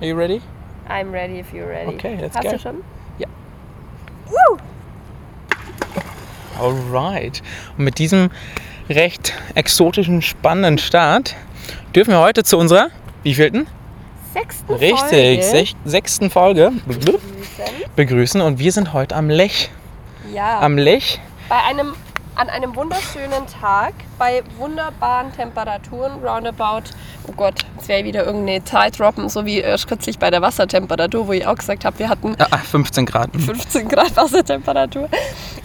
Are you ready? I'm ready if you're ready. Okay, let's Hast go. du schon? Alright. Und mit diesem recht exotischen, spannenden Start dürfen wir heute zu unserer, wievielten? Sechsten Richtig, Folge. sech, sechsten Folge Begrüßen. begrüßen. Und wir sind heute am Lech. Ja, Am Lech. bei einem, an einem wunderschönen Tag, bei wunderbaren Temperaturen, roundabout, oh Gott, jetzt wäre wieder irgendeine Zahl droppen, so wie äh, kürzlich bei der Wassertemperatur, wo ich auch gesagt habe, wir hatten Ah, 15 Grad. 15 Grad Wassertemperatur.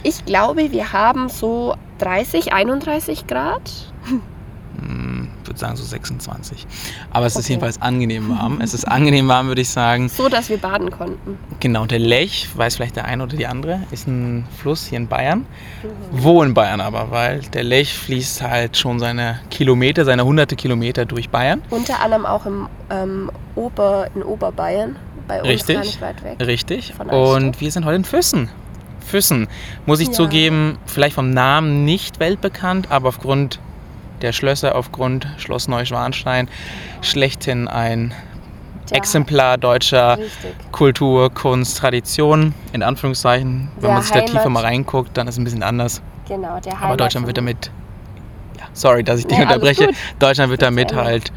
Ich glaube, wir haben so 30, 31 Grad. Ich würde sagen so 26. Aber es ist Okay. jedenfalls angenehm warm. Es ist angenehm warm, würde ich sagen. So, dass wir baden konnten. Genau, der Lech, weiß vielleicht der eine oder die andere, ist ein Fluss hier in Bayern. Wo in Bayern aber? Weil der Lech fließt halt schon seine Kilometer, seine hunderte Kilometer durch Bayern. Unter anderem auch im ähm, Ober, in Oberbayern. Bei uns Richtig. gar nicht weit weg. Richtig. Und wir sind heute in Füssen. Füssen, muss ich Ja. zugeben, vielleicht vom Namen nicht weltbekannt, aber aufgrund der Schlösser, aufgrund Schloss Neuschwanstein, schlechthin ein Der- Exemplar deutscher Richtig. Kultur, Kunst, Tradition, in Anführungszeichen. Wenn Der man sich da tiefer mal reinguckt, dann ist es ein bisschen anders. Genau, der Aber Heimat Deutschland wird damit, ja, sorry, dass ich dich Nee, unterbreche. Deutschland wird damit halt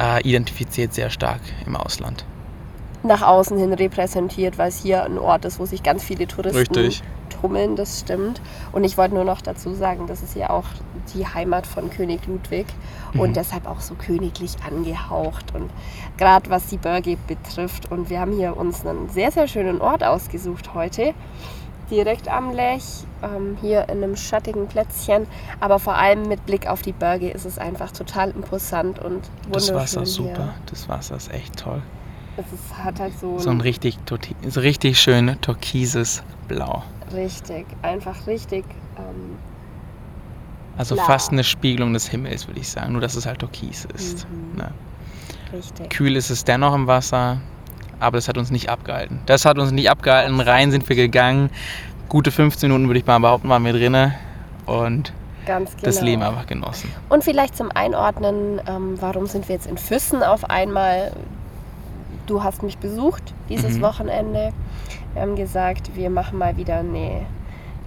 äh, identifiziert sehr stark im Ausland. nach außen hin repräsentiert, weil es hier ein Ort ist, wo sich ganz viele Touristen Richtig. tummeln, das stimmt. Und ich wollte nur noch dazu sagen, das ist ja auch die Heimat von König Ludwig und Mhm. deshalb auch so königlich angehaucht und gerade was die Berge betrifft. Und wir haben hier uns einen sehr, sehr schönen Ort ausgesucht heute. Direkt am Lech, ähm, hier in einem schattigen Plätzchen, aber vor allem mit Blick auf die Berge ist es einfach total imposant und Das wunderschön Wasser ist super, hier. das Wasser ist echt toll. Es ist, hat halt so, So ein richtig, so richtig schön türkises Blau. Richtig, einfach richtig. Ähm, Also Klar. fast eine Spiegelung des Himmels, würde ich sagen. Nur, dass es halt türkis ist. Mhm. Ne? richtig. Kühl ist es dennoch im Wasser, aber das hat uns nicht abgehalten. Das hat uns nicht abgehalten. Rein sind wir gegangen. Gute 15 Minuten, würde ich mal behaupten, waren wir drinne. Und Ganz genau. das Leben einfach genossen. Und vielleicht zum Einordnen, ähm, warum sind wir jetzt in Füssen auf einmal? Du hast mich besucht dieses Mhm. Wochenende. Wir haben gesagt, wir machen mal wieder eine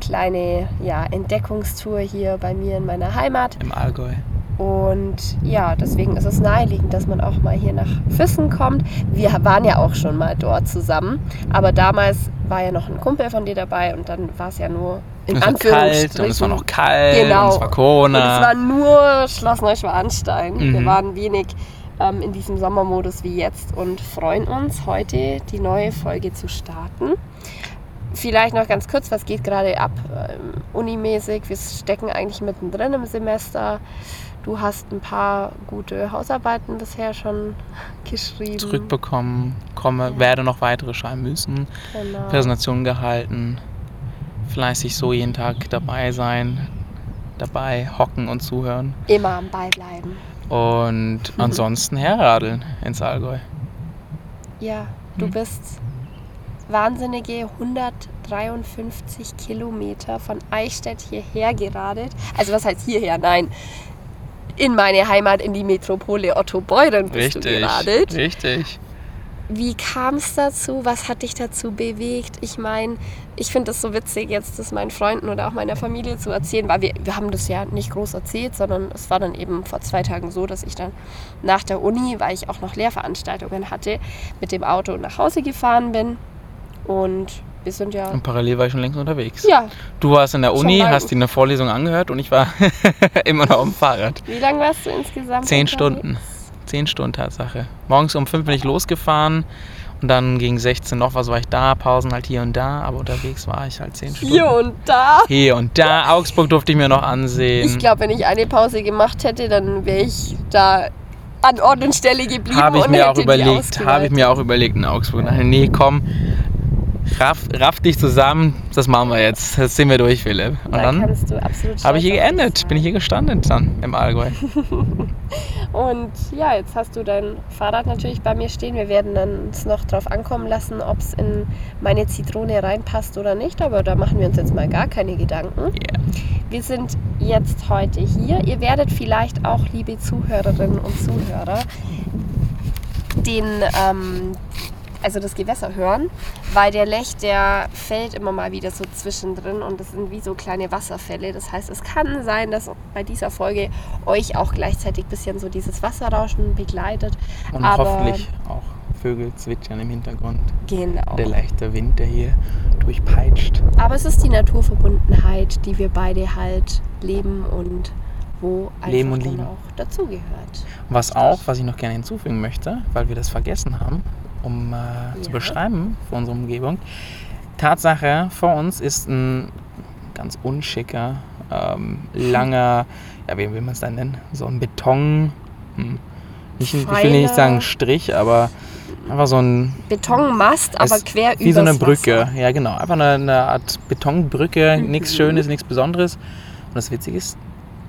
kleine ja, Entdeckungstour hier bei mir in meiner Heimat. Im Allgäu. Und ja, deswegen ist es naheliegend, dass man auch mal hier nach Füssen kommt. Wir waren ja auch schon mal dort zusammen, aber damals war ja noch ein Kumpel von dir dabei und dann war es ja nur in es war kalt Anführungsstrichen. und es war noch kalt Genau. und es war Und Corona. es war nur Schloss Neuschwanstein. Wir Mhm. waren wenig ähm, in diesem Sommermodus wie jetzt und freuen uns, heute die neue Folge zu starten. Vielleicht noch ganz kurz, was geht gerade ab ähm, unimäßig? Wir stecken eigentlich mittendrin im Semester. Du hast ein paar gute Hausarbeiten bisher schon geschrieben. zurückbekommen, komme, Ja. werde noch weitere schreiben müssen, Genau. Präsentation gehalten, fleißig so jeden Tag dabei sein, dabei hocken und zuhören Immer am Ball bleiben. und ansonsten herradeln ins Allgäu. Ja, du Hm. bist wahnsinnige 153 Kilometer von Eichstätt hierher geradelt. Also was heißt hierher? Nein, in meine Heimat, in die Metropole Otto Beuren bist du geradelt. richtig. Wie kam es dazu? Was hat dich dazu bewegt? Ich meine, ich finde es so witzig, jetzt das meinen Freunden oder auch meiner Familie zu erzählen, weil wir, wir haben das ja nicht groß erzählt, sondern es war dann eben vor zwei Tagen so, dass ich dann nach der Uni, weil ich auch noch Lehrveranstaltungen hatte, mit dem Auto nach Hause gefahren bin. Und wir sind ja. Und parallel war ich schon längst unterwegs. Ja, Du warst in der Uni, hast dir eine Vorlesung angehört und ich war immer noch auf dem Fahrrad. wie lange warst du insgesamt? Zehn unterwegs? Stunden. Zehn Stunden Tatsache. Morgens um fünf bin ich losgefahren und dann gegen 16 noch was war ich da, Pausen halt hier und da, aber unterwegs war ich halt zehn Stunden. Hier und da. Hier und da. Augsburg durfte ich mir noch ansehen. Ich glaube, wenn ich eine Pause gemacht hätte, dann wäre ich da an Ort und Stelle geblieben Habe ich mir auch überlegt, habe ich mir auch überlegt in Augsburg. Nein, nee, komm, raff, raff dich zusammen, das machen wir jetzt. Das ziehen wir durch, Philipp. Und Da dann kannst du absolut habe ich hier geendet, bin ich hier gestanden dann im Allgäu. Und ja, jetzt hast du dein Fahrrad natürlich bei mir stehen. Wir werden dann uns noch drauf ankommen lassen, ob es in meine Zitrone reinpasst oder nicht. Aber da machen wir uns jetzt mal gar keine Gedanken. Yeah. Wir sind jetzt heute hier. Ihr werdet vielleicht auch, liebe Zuhörerinnen und Zuhörer, den, ähm, also das Gewässer hören, weil der Lech, der fällt immer mal wieder so zwischendrin und das sind wie so kleine Wasserfälle. Das heißt, es kann sein, dass bei dieser Folge euch auch gleichzeitig ein bisschen so dieses Wasserrauschen begleitet. Und Aber- hoffentlich auch Vögel zwitschern im Hintergrund. Genau. Der leichte Wind, der hier durchpeitscht. Aber es ist die Naturverbundenheit, die wir beide halt leben und wo Leben und lieben. auch dazugehört. Was auch, was ich noch gerne hinzufügen möchte, weil wir das vergessen haben, um äh, zu Ja. beschreiben für unsere Umgebung. Tatsache, vor uns ist ein ganz unschicker, ähm, langer, ja, wie will man es dann nennen? So ein Beton, hm, ein- ich will nicht sagen Strich, aber einfach so ein Betonmast, aber quer Wie so eine Brücke, Wasser. ja genau. Einfach eine, eine Art Betonbrücke, Mhm. nichts Schönes, nichts Besonderes. Und das Witzige ist,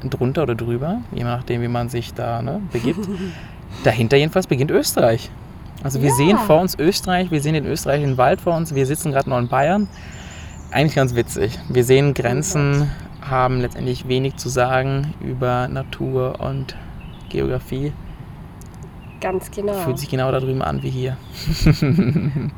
drunter oder drüber, je nachdem, wie man sich da ne, begibt, dahinter jedenfalls beginnt Österreich. Also wir Ja. sehen vor uns Österreich, wir sehen den Wald vor uns, wir sitzen gerade noch in Bayern. Eigentlich ganz witzig. Wir sehen Grenzen, haben letztendlich wenig zu sagen über Natur und Geografie. Ganz genau. Fühlt sich genau da drüben an wie hier.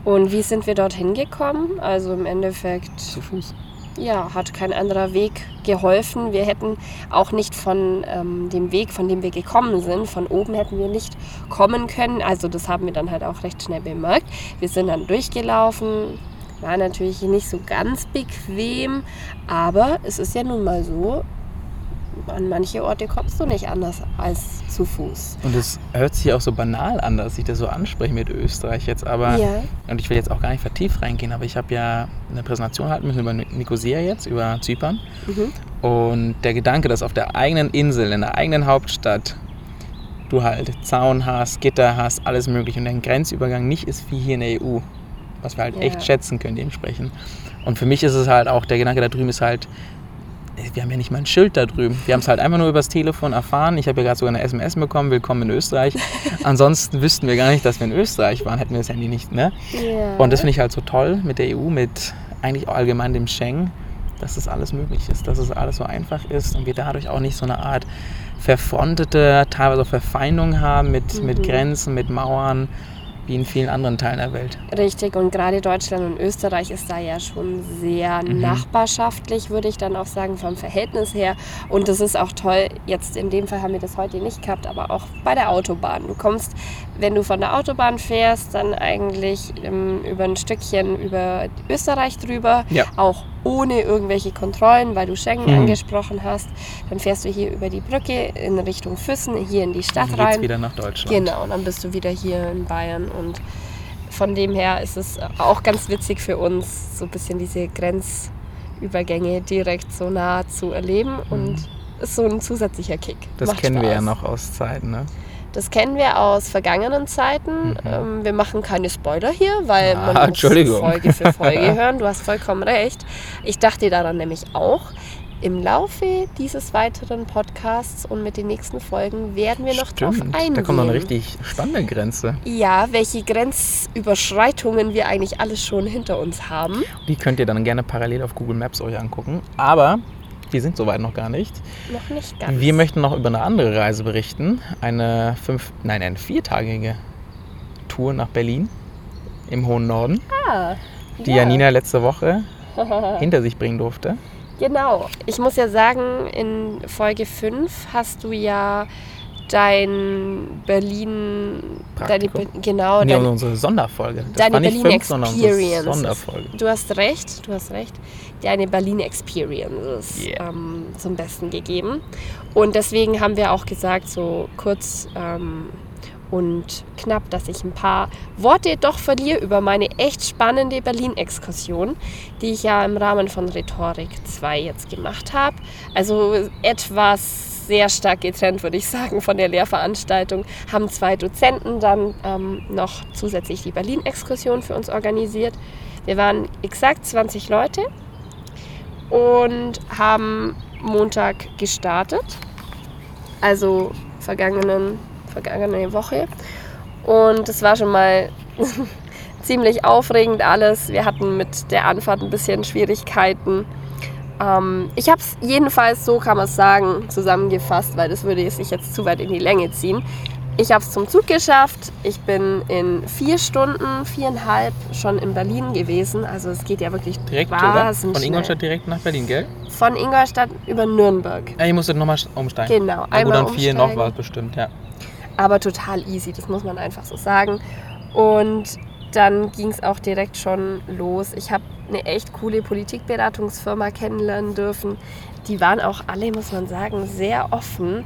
Und wie sind wir dorthin gekommen? Also im Endeffekt, Zu Fuß. Ja, hat kein anderer Weg geholfen. Wir hätten auch nicht von ähm, dem Weg, von dem wir gekommen sind, von oben hätten wir nicht kommen können. Also das haben wir dann halt auch recht schnell bemerkt. Wir sind dann durchgelaufen. War natürlich nicht so ganz bequem, aber es ist ja nun mal so, an manche Orte kommst du nicht anders als zu Fuß. Und es hört sich auch so banal an, dass ich das so anspreche mit Österreich jetzt, aber Ja. und ich will jetzt auch gar nicht vertieft reingehen, aber ich habe ja eine Präsentation halten müssen über Nikosia jetzt, über Zypern. Mhm. Und der Gedanke, dass auf der eigenen Insel, in der eigenen Hauptstadt, du halt Zaun hast, Gitter hast, alles mögliche und ein Grenzübergang nicht ist wie hier in der EU, was wir halt Ja. echt schätzen können dementsprechend. Und für mich ist es halt auch, der Gedanke da drüben ist halt, wir haben ja nicht mal ein Schild da drüben. Wir haben es halt einfach nur übers Telefon erfahren. Ich habe ja gerade sogar eine SMS bekommen, willkommen in Österreich. Ansonsten wüssten wir gar nicht, dass wir in Österreich waren, hätten wir das Handy nicht, ne? Ja. Und das finde ich halt so toll mit der EU, mit eigentlich allgemein dem Schengen, dass das alles möglich ist, dass es alles so einfach ist und wir dadurch auch nicht so eine Art verfrontete, teilweise auch Verfeindung haben mit, mit Mhm. Grenzen, mit Mauern, wie in vielen anderen Teilen der Welt. Richtig, und gerade Deutschland und Österreich ist da ja schon sehr Mhm. nachbarschaftlich, würde ich dann auch sagen, vom Verhältnis her. Und das ist auch toll, jetzt in dem Fall haben wir das heute nicht gehabt, aber auch bei der Autobahn. Du kommst, wenn du von der Autobahn fährst, dann eigentlich ähm, über ein Stückchen über Österreich drüber, Ja. auch ohne irgendwelche Kontrollen, weil du Schengen Mhm. angesprochen hast. Dann fährst du hier über die Brücke in Richtung Füssen, hier in die Stadt Dann rein. wieder nach Deutschland. Genau, und dann bist du wieder hier in Bayern und von dem her ist es auch ganz witzig für uns, so ein bisschen diese Grenzübergänge direkt so nah zu erleben und ist so ein zusätzlicher Kick. Mhm. Das Macht kennen wir ja Spaß. noch aus Zeiten, ne? Das kennen wir aus vergangenen Zeiten. Mhm. Ähm, wir machen keine Spoiler hier, weil Ah, man muss. Folge für Folge hören. Du hast vollkommen recht. Ich dachte daran nämlich auch. Im Laufe dieses weiteren Podcasts und mit den nächsten Folgen werden wir noch drauf Stimmt, eingehen. da kommt noch eine richtig spannende Grenze. Ja, welche Grenzüberschreitungen wir eigentlich alles schon hinter uns haben. Die könnt ihr dann gerne parallel auf Google Maps euch angucken. Aber wir sind soweit noch gar nicht. Noch nicht ganz. Wir möchten noch über eine andere Reise berichten. Eine fünf, nein, eine viertagige Tour nach Berlin im hohen Norden, Ah, die ja. Janina letzte Woche hinter sich bringen durfte. Genau. Ich muss ja sagen, in Folge 5 hast du ja dein Berlin. Deine, Praktikum. Be- genau, nee, dein, unsere Sonderfolge. Das deine Berlin fünf, Experience. Sonderfolge. Du hast recht, du hast recht. Deine Berlin Experience Yeah. ähm, zum Besten gegeben. Und deswegen haben wir auch gesagt, so kurz ähm, und knapp, dass ich ein paar Worte doch verliere über meine echt spannende Berlin-Exkursion, die ich ja im Rahmen von Rhetorik 2 jetzt gemacht habe. Also etwas sehr stark getrennt, würde ich sagen, von der Lehrveranstaltung. Haben zwei Dozenten dann ähm, noch zusätzlich die Berlin-Exkursion für uns organisiert. Wir waren exakt 20 Leute und haben Montag gestartet, also vergangenen, vergangene Woche. Und es war schon mal ziemlich aufregend alles. Wir hatten mit der Anfahrt ein bisschen Schwierigkeiten. Ähm, ich habe es jedenfalls, so kann man es sagen, zusammengefasst, weil das würde sich jetzt zu weit in die Länge ziehen. Ich habe es zum Zug geschafft. Ich bin in vier Stunden, viereinhalb schon in Berlin gewesen. Also es geht ja wirklich Direkt, oder? Von Ingolstadt direkt nach Berlin, gell? Von Ingolstadt über Nürnberg. Ja, ihr musstet nochmal umsteigen. Genau, Na gut, einmal dann vier noch umsteigen. war es bestimmt, ja. aber total easy, das muss man einfach so sagen. Und dann ging es auch direkt schon los. Ich habe eine echt coole Politikberatungsfirma kennenlernen dürfen. Die waren auch alle, muss man sagen, sehr offen.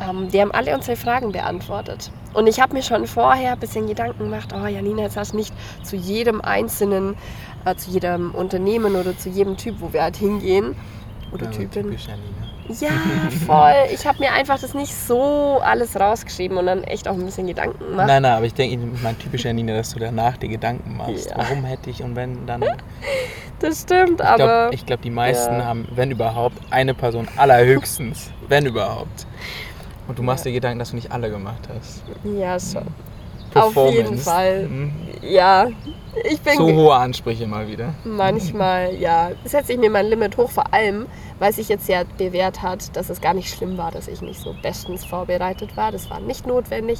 Ähm, die haben alle unsere Fragen beantwortet. Und ich habe mir schon vorher ein bisschen Gedanken gemacht, oh Janina, jetzt hast du nicht zu jedem einzelnen, äh, zu jedem Unternehmen oder zu jedem Typ, wo wir halt hingehen, oder Ja, Typin, ja, voll. Ich habe mir einfach das nicht so alles rausgeschrieben und dann echt auch ein bisschen Gedanken gemacht. Nein, nein, aber ich denke, mein typisch Janina, dass du danach dir Gedanken machst. Ja. Warum hätte ich und wenn dann. Ich Das stimmt, glaube, aber ich glaub, die meisten ja. haben, wenn überhaupt, eine Person allerhöchstens. wenn überhaupt. Und du machst dir Gedanken, dass du nicht alle gemacht hast. ja schon. Auf jeden. Fall. Mhm. Ja, ich bin So hohe Ansprüche mal wieder. manchmal, ja, setze ich mir mein Limit hoch, vor allem, weil sich jetzt ja bewährt hat, dass es gar nicht schlimm war, dass ich nicht so bestens vorbereitet war. Das war nicht notwendig,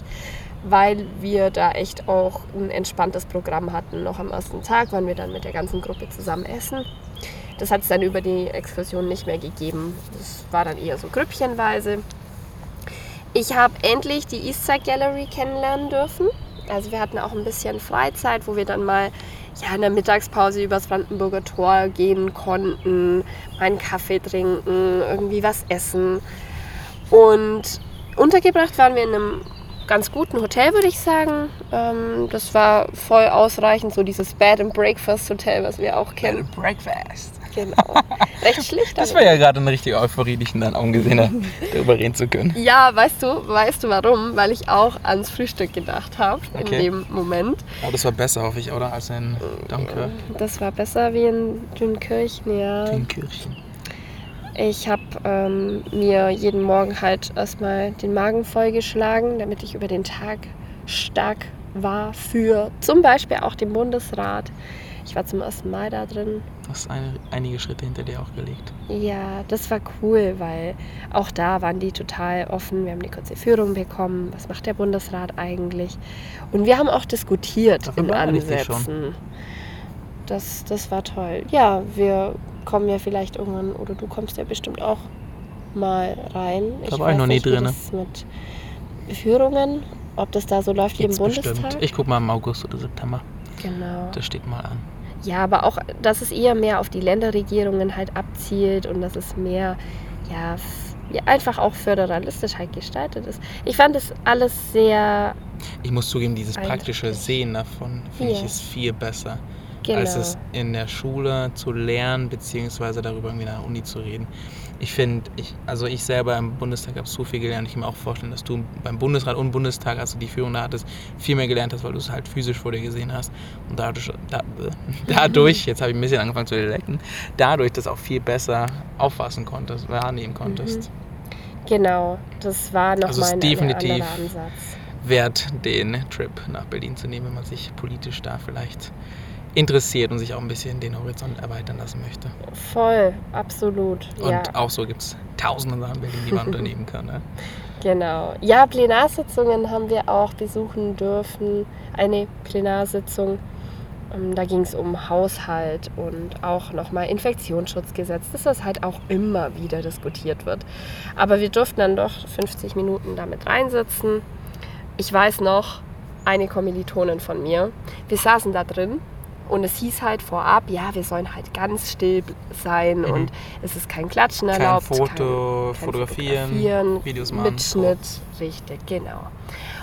weil wir da echt auch ein entspanntes Programm hatten. Noch am ersten Tag waren wir dann mit der ganzen Gruppe zusammen essen. Das hat es dann über die Exkursion nicht mehr gegeben. Das war dann eher so grüppchenweise. Ich habe endlich die Eastside Gallery kennenlernen dürfen. Also wir hatten auch ein bisschen Freizeit, wo wir dann mal ja, in der Mittagspause übers Brandenburger Tor gehen konnten, mal einen Kaffee trinken, irgendwie was essen. Und untergebracht waren wir in einem ganz guten Hotel, würde ich sagen. Ähm, das war voll ausreichend, so dieses Bed and Breakfast Hotel, was wir auch kennen. Breakfast. Genau. Recht schlicht. Das aber- war ja gerade eine richtige Euphorie, die ich in deinen Augen gesehen habe, darüber reden zu können. Ja, weißt du, weißt du warum? Weil ich auch ans Frühstück gedacht habe in Okay. dem Moment. Aber das war besser, hoffe ich, oder? Als in Dunkirk. Das war besser wie in Dünkirchen, ja. Dünkirchen. Ich habe ähm, mir jeden Morgen halt erstmal den Magen vollgeschlagen, damit ich über den Tag stark war für zum Beispiel auch den Bundesrat. Ich war zum ersten Mal da drin. Du hast eine, einige Schritte hinter dir auch gelegt. Ja, das war cool, weil auch da waren die total offen. Wir haben eine kurze Führung bekommen. Was macht der Bundesrat eigentlich? Und wir haben auch diskutiert Dafür in ich Ansätzen. Das, das war toll. Ja, wir kommen ja vielleicht irgendwann, oder du kommst ja bestimmt auch mal rein. War ich weiß noch nie drin. das mit Führungen, ob das da so läuft wie im Bundestag. bestimmt. Ich guck mal im August oder September. genau. Das steht mal an. Ja, aber auch, dass es eher mehr auf die Länderregierungen halt abzielt und dass es mehr, ja, ja einfach auch föderalistisch halt gestaltet ist. Ich fand das alles sehr, Ich muss zugeben, dieses praktische Sehen davon finde ich Ja. ist viel besser, genau. als es in der Schule zu lernen, beziehungsweise darüber irgendwie in der Uni zu reden. Ich finde, ich, also ich selber im Bundestag habe so viel gelernt. Ich kann mir auch vorstellen, dass du beim Bundesrat und Bundestag, als du die Führung da hattest, viel mehr gelernt hast, weil du es halt physisch vor dir gesehen hast. Und dadurch, da, dadurch jetzt habe ich ein bisschen angefangen zu lecken, dadurch das auch viel besser auffassen konntest, wahrnehmen konntest. genau, das war nochmal Also es ist ein definitiv- anderer Ansatz. wert, den Trip nach Berlin zu nehmen, wenn man sich politisch da vielleicht interessiert und sich auch ein bisschen den Horizont erweitern lassen möchte. Voll, absolut. Und ja, auch so gibt es tausende Sachen die man unternehmen kann. Ne? genau. Ja, Plenarsitzungen haben wir auch besuchen dürfen. Eine Plenarsitzung. Ähm, Da ging es um Haushalt und auch nochmal Infektionsschutzgesetz, dass das halt auch immer wieder diskutiert wird. Aber wir durften dann doch 50 Minuten damit reinsitzen. Ich weiß noch, eine Kommilitonin von mir, wir saßen da drin und es hieß halt vorab, ja, wir sollen halt ganz still sein Mhm. und es ist kein Klatschen Kein erlaubt. Foto, kein fotografieren, Fotografieren, Videos machen. Mitschnitt, richtig, genau.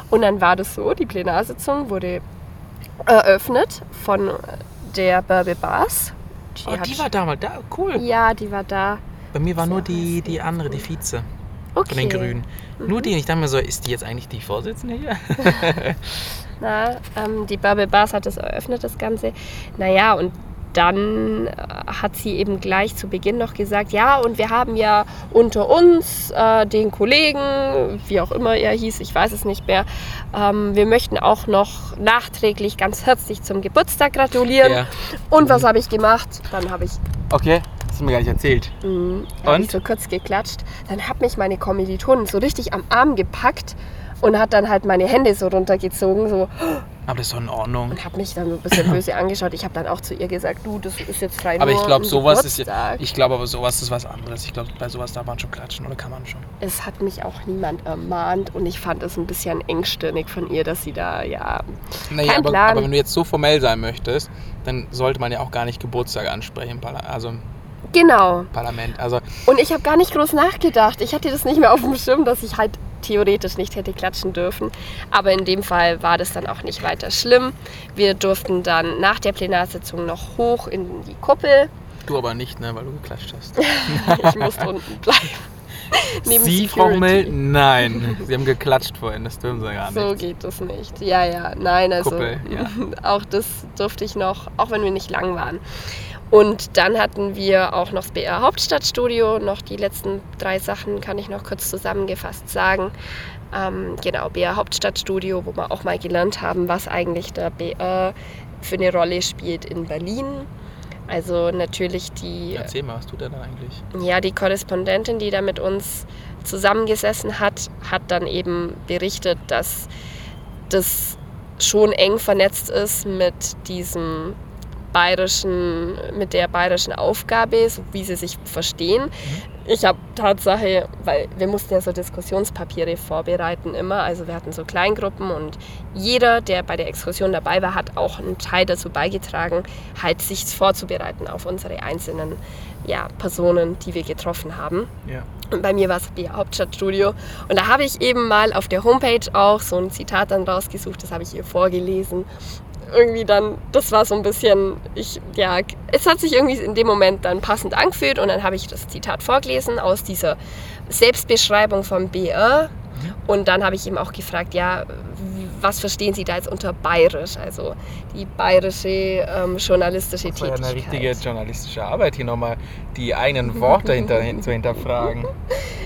Und dann war das so, die Plenarsitzung wurde eröffnet von der Bärbel Baas. Oh, die war damals da, cool. Ja, die war da. Bei mir war Sehr nur die, die andere, die Vize Okay. von den Grünen. Nur die. Und ich dachte mir so, ist die jetzt eigentlich die Vorsitzende hier? Na, ähm, die Bärbel Baas hat das eröffnet, das Ganze. Naja, und dann äh, hat sie eben gleich zu Beginn noch gesagt, ja, und wir haben ja unter uns äh, den Kollegen, wie auch immer er hieß, ich weiß es nicht mehr, ähm, wir möchten auch noch nachträglich ganz herzlich zum Geburtstag gratulieren. Ja. Und was habe ich gemacht? Dann habe ich Okay, hast du mir gar nicht erzählt. Mhm. Und? Ich so kurz geklatscht. Dann hat mich meine Kommilitonin so richtig am Arm gepackt und hat dann halt meine Hände so runtergezogen, so Aber das ist doch in Ordnung. und hat mich dann so ein bisschen böse angeschaut. Ich habe dann auch zu ihr gesagt, du, das ist jetzt frei Aber ich glaube, sowas ist ja, Geburtstag. ich glaube aber sowas ist was anderes. Ich glaube, bei sowas darf man schon klatschen oder kann man schon. Es hat mich auch niemand ermahnt und ich fand es ein bisschen engstirnig von ihr, dass sie da, ja, Naja, Kein aber, Plan. aber wenn du jetzt so formell sein möchtest, dann sollte man ja auch gar nicht Geburtstag ansprechen, also genau. Parlament. Also Und ich habe gar nicht groß nachgedacht. Ich hatte das nicht mehr auf dem Schirm, dass ich halt theoretisch nicht hätte klatschen dürfen. Aber in dem Fall war das dann auch nicht weiter schlimm. Wir durften dann nach der Plenarsitzung noch hoch in die Kuppel. du aber nicht, ne, weil du geklatscht hast. Ich musste unten bleiben. Neben Sie, Frau. Hummel? Nein. Sie haben geklatscht vorhin, das dürfen Sie gar nicht. So geht das nicht. Ja, ja, nein, also Kuppel, ja. auch das durfte ich noch, auch wenn wir nicht lang waren. Und dann hatten wir auch noch das BR Hauptstadtstudio. Noch die letzten drei Sachen kann ich noch kurz zusammengefasst sagen. Ähm, genau, BR Hauptstadtstudio, wo wir auch mal gelernt haben, was eigentlich der BR für eine Rolle spielt in Berlin. Also natürlich die Erzähl mal, was tut er dann eigentlich? ja, die Korrespondentin, die da mit uns zusammengesessen hat, hat dann eben berichtet, dass das schon eng vernetzt ist mit diesem bayerischen, mit der bayerischen Aufgabe, so wie sie sich verstehen. Ich habe Tatsache, weil wir mussten ja so Diskussionspapiere vorbereiten immer, also wir hatten so Kleingruppen und jeder, der bei der Exkursion dabei war, hat auch einen Teil dazu beigetragen, halt sich vorzubereiten auf unsere einzelnen ja, Personen, die wir getroffen haben. Ja. Und bei mir war es die Hauptstadtstudio. Und da habe ich eben mal auf der Homepage auch so ein Zitat dann rausgesucht, das habe ich ihr vorgelesen. Irgendwie dann, das war so ein bisschen, ich, ja, es hat sich irgendwie in dem Moment dann passend angefühlt und dann habe ich das Zitat vorgelesen aus dieser Selbstbeschreibung vom BR. Und dann habe ich ihm auch gefragt, ja, was verstehen Sie da jetzt unter bayerisch? Also die bayerische ähm, journalistische Das war ja eine Tätigkeit. richtige journalistische Arbeit, hier nochmal die eigenen Worte hinter, hin, zu hinterfragen.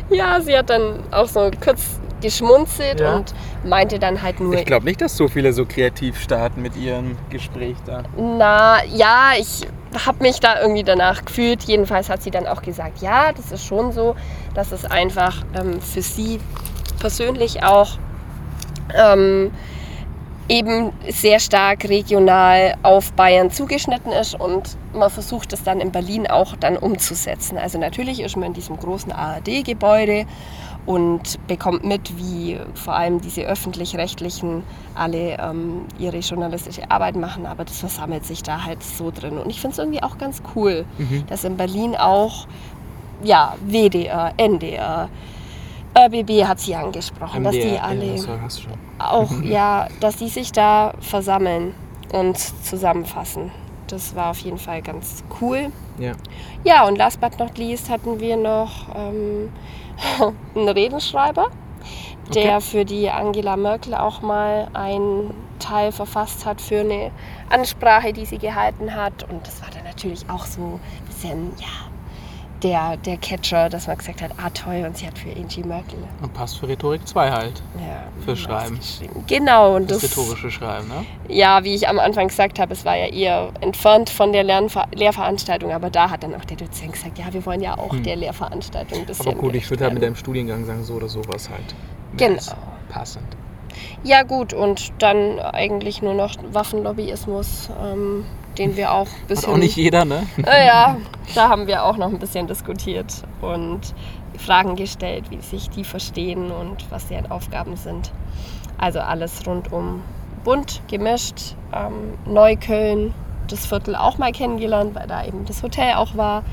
Ja, sie hat dann auch so kurz geschmunzelt Ja. und meinte dann halt nur, Ich glaube nicht, dass so viele so kreativ starten mit ihrem Gespräch da. na ja, ich habe mich da irgendwie danach gefühlt. Jedenfalls hat sie dann auch gesagt, ja, das ist schon so, dass es einfach ähm, für sie persönlich auch ähm, eben sehr stark regional auf Bayern zugeschnitten ist und man versucht es dann in Berlin auch dann umzusetzen. Also natürlich ist man in diesem großen ARD-Gebäude und bekommt mit, wie vor allem diese öffentlich-rechtlichen alle ähm, ihre journalistische Arbeit machen, aber das versammelt sich da halt so drin. Und ich finde es irgendwie auch ganz cool, dass in Berlin auch ja, WDR, NDR, ÖBB hat sie angesprochen, dass die MDR, alle Ja, das auch, ja, dass die sich da versammeln und zusammenfassen. Das war auf jeden Fall ganz cool. Ja. Ja, und last but not least hatten wir noch ähm, einen Redenschreiber, der Okay. für die Angela Merkel auch mal einen Teil verfasst hat für eine Ansprache, die sie gehalten hat. Und das war dann natürlich auch so ein bisschen, ja, der, der Catcher, dass man gesagt hat, ah toll, und sie hat für Angie Merkel Und passt für Rhetorik 2 halt. ja, Für Schreiben. Genau, und Das, das, rhetorische Schreiben, ne? ja, wie ich am Anfang gesagt habe, es war ja eher entfernt von der Lernver Lehrveranstaltung, aber da hat dann auch der Dozent gesagt, ja, wir wollen ja auch der Lehrveranstaltung ein bisschen Hm. Aber gut, ich würde halt mit deinem Studiengang sagen, so oder sowas halt. Genau. Passend. Ja gut, und dann eigentlich nur noch Waffenlobbyismus, ähm, den wir auch ein Hat bisschen... auch nicht jeder, ne? Naja, da haben wir auch noch ein bisschen diskutiert und Fragen gestellt, wie sich die verstehen und was deren Aufgaben sind. Also alles rund um bunt gemischt. Ähm, Neukölln, das Viertel auch mal kennengelernt, weil da eben das Hotel auch war.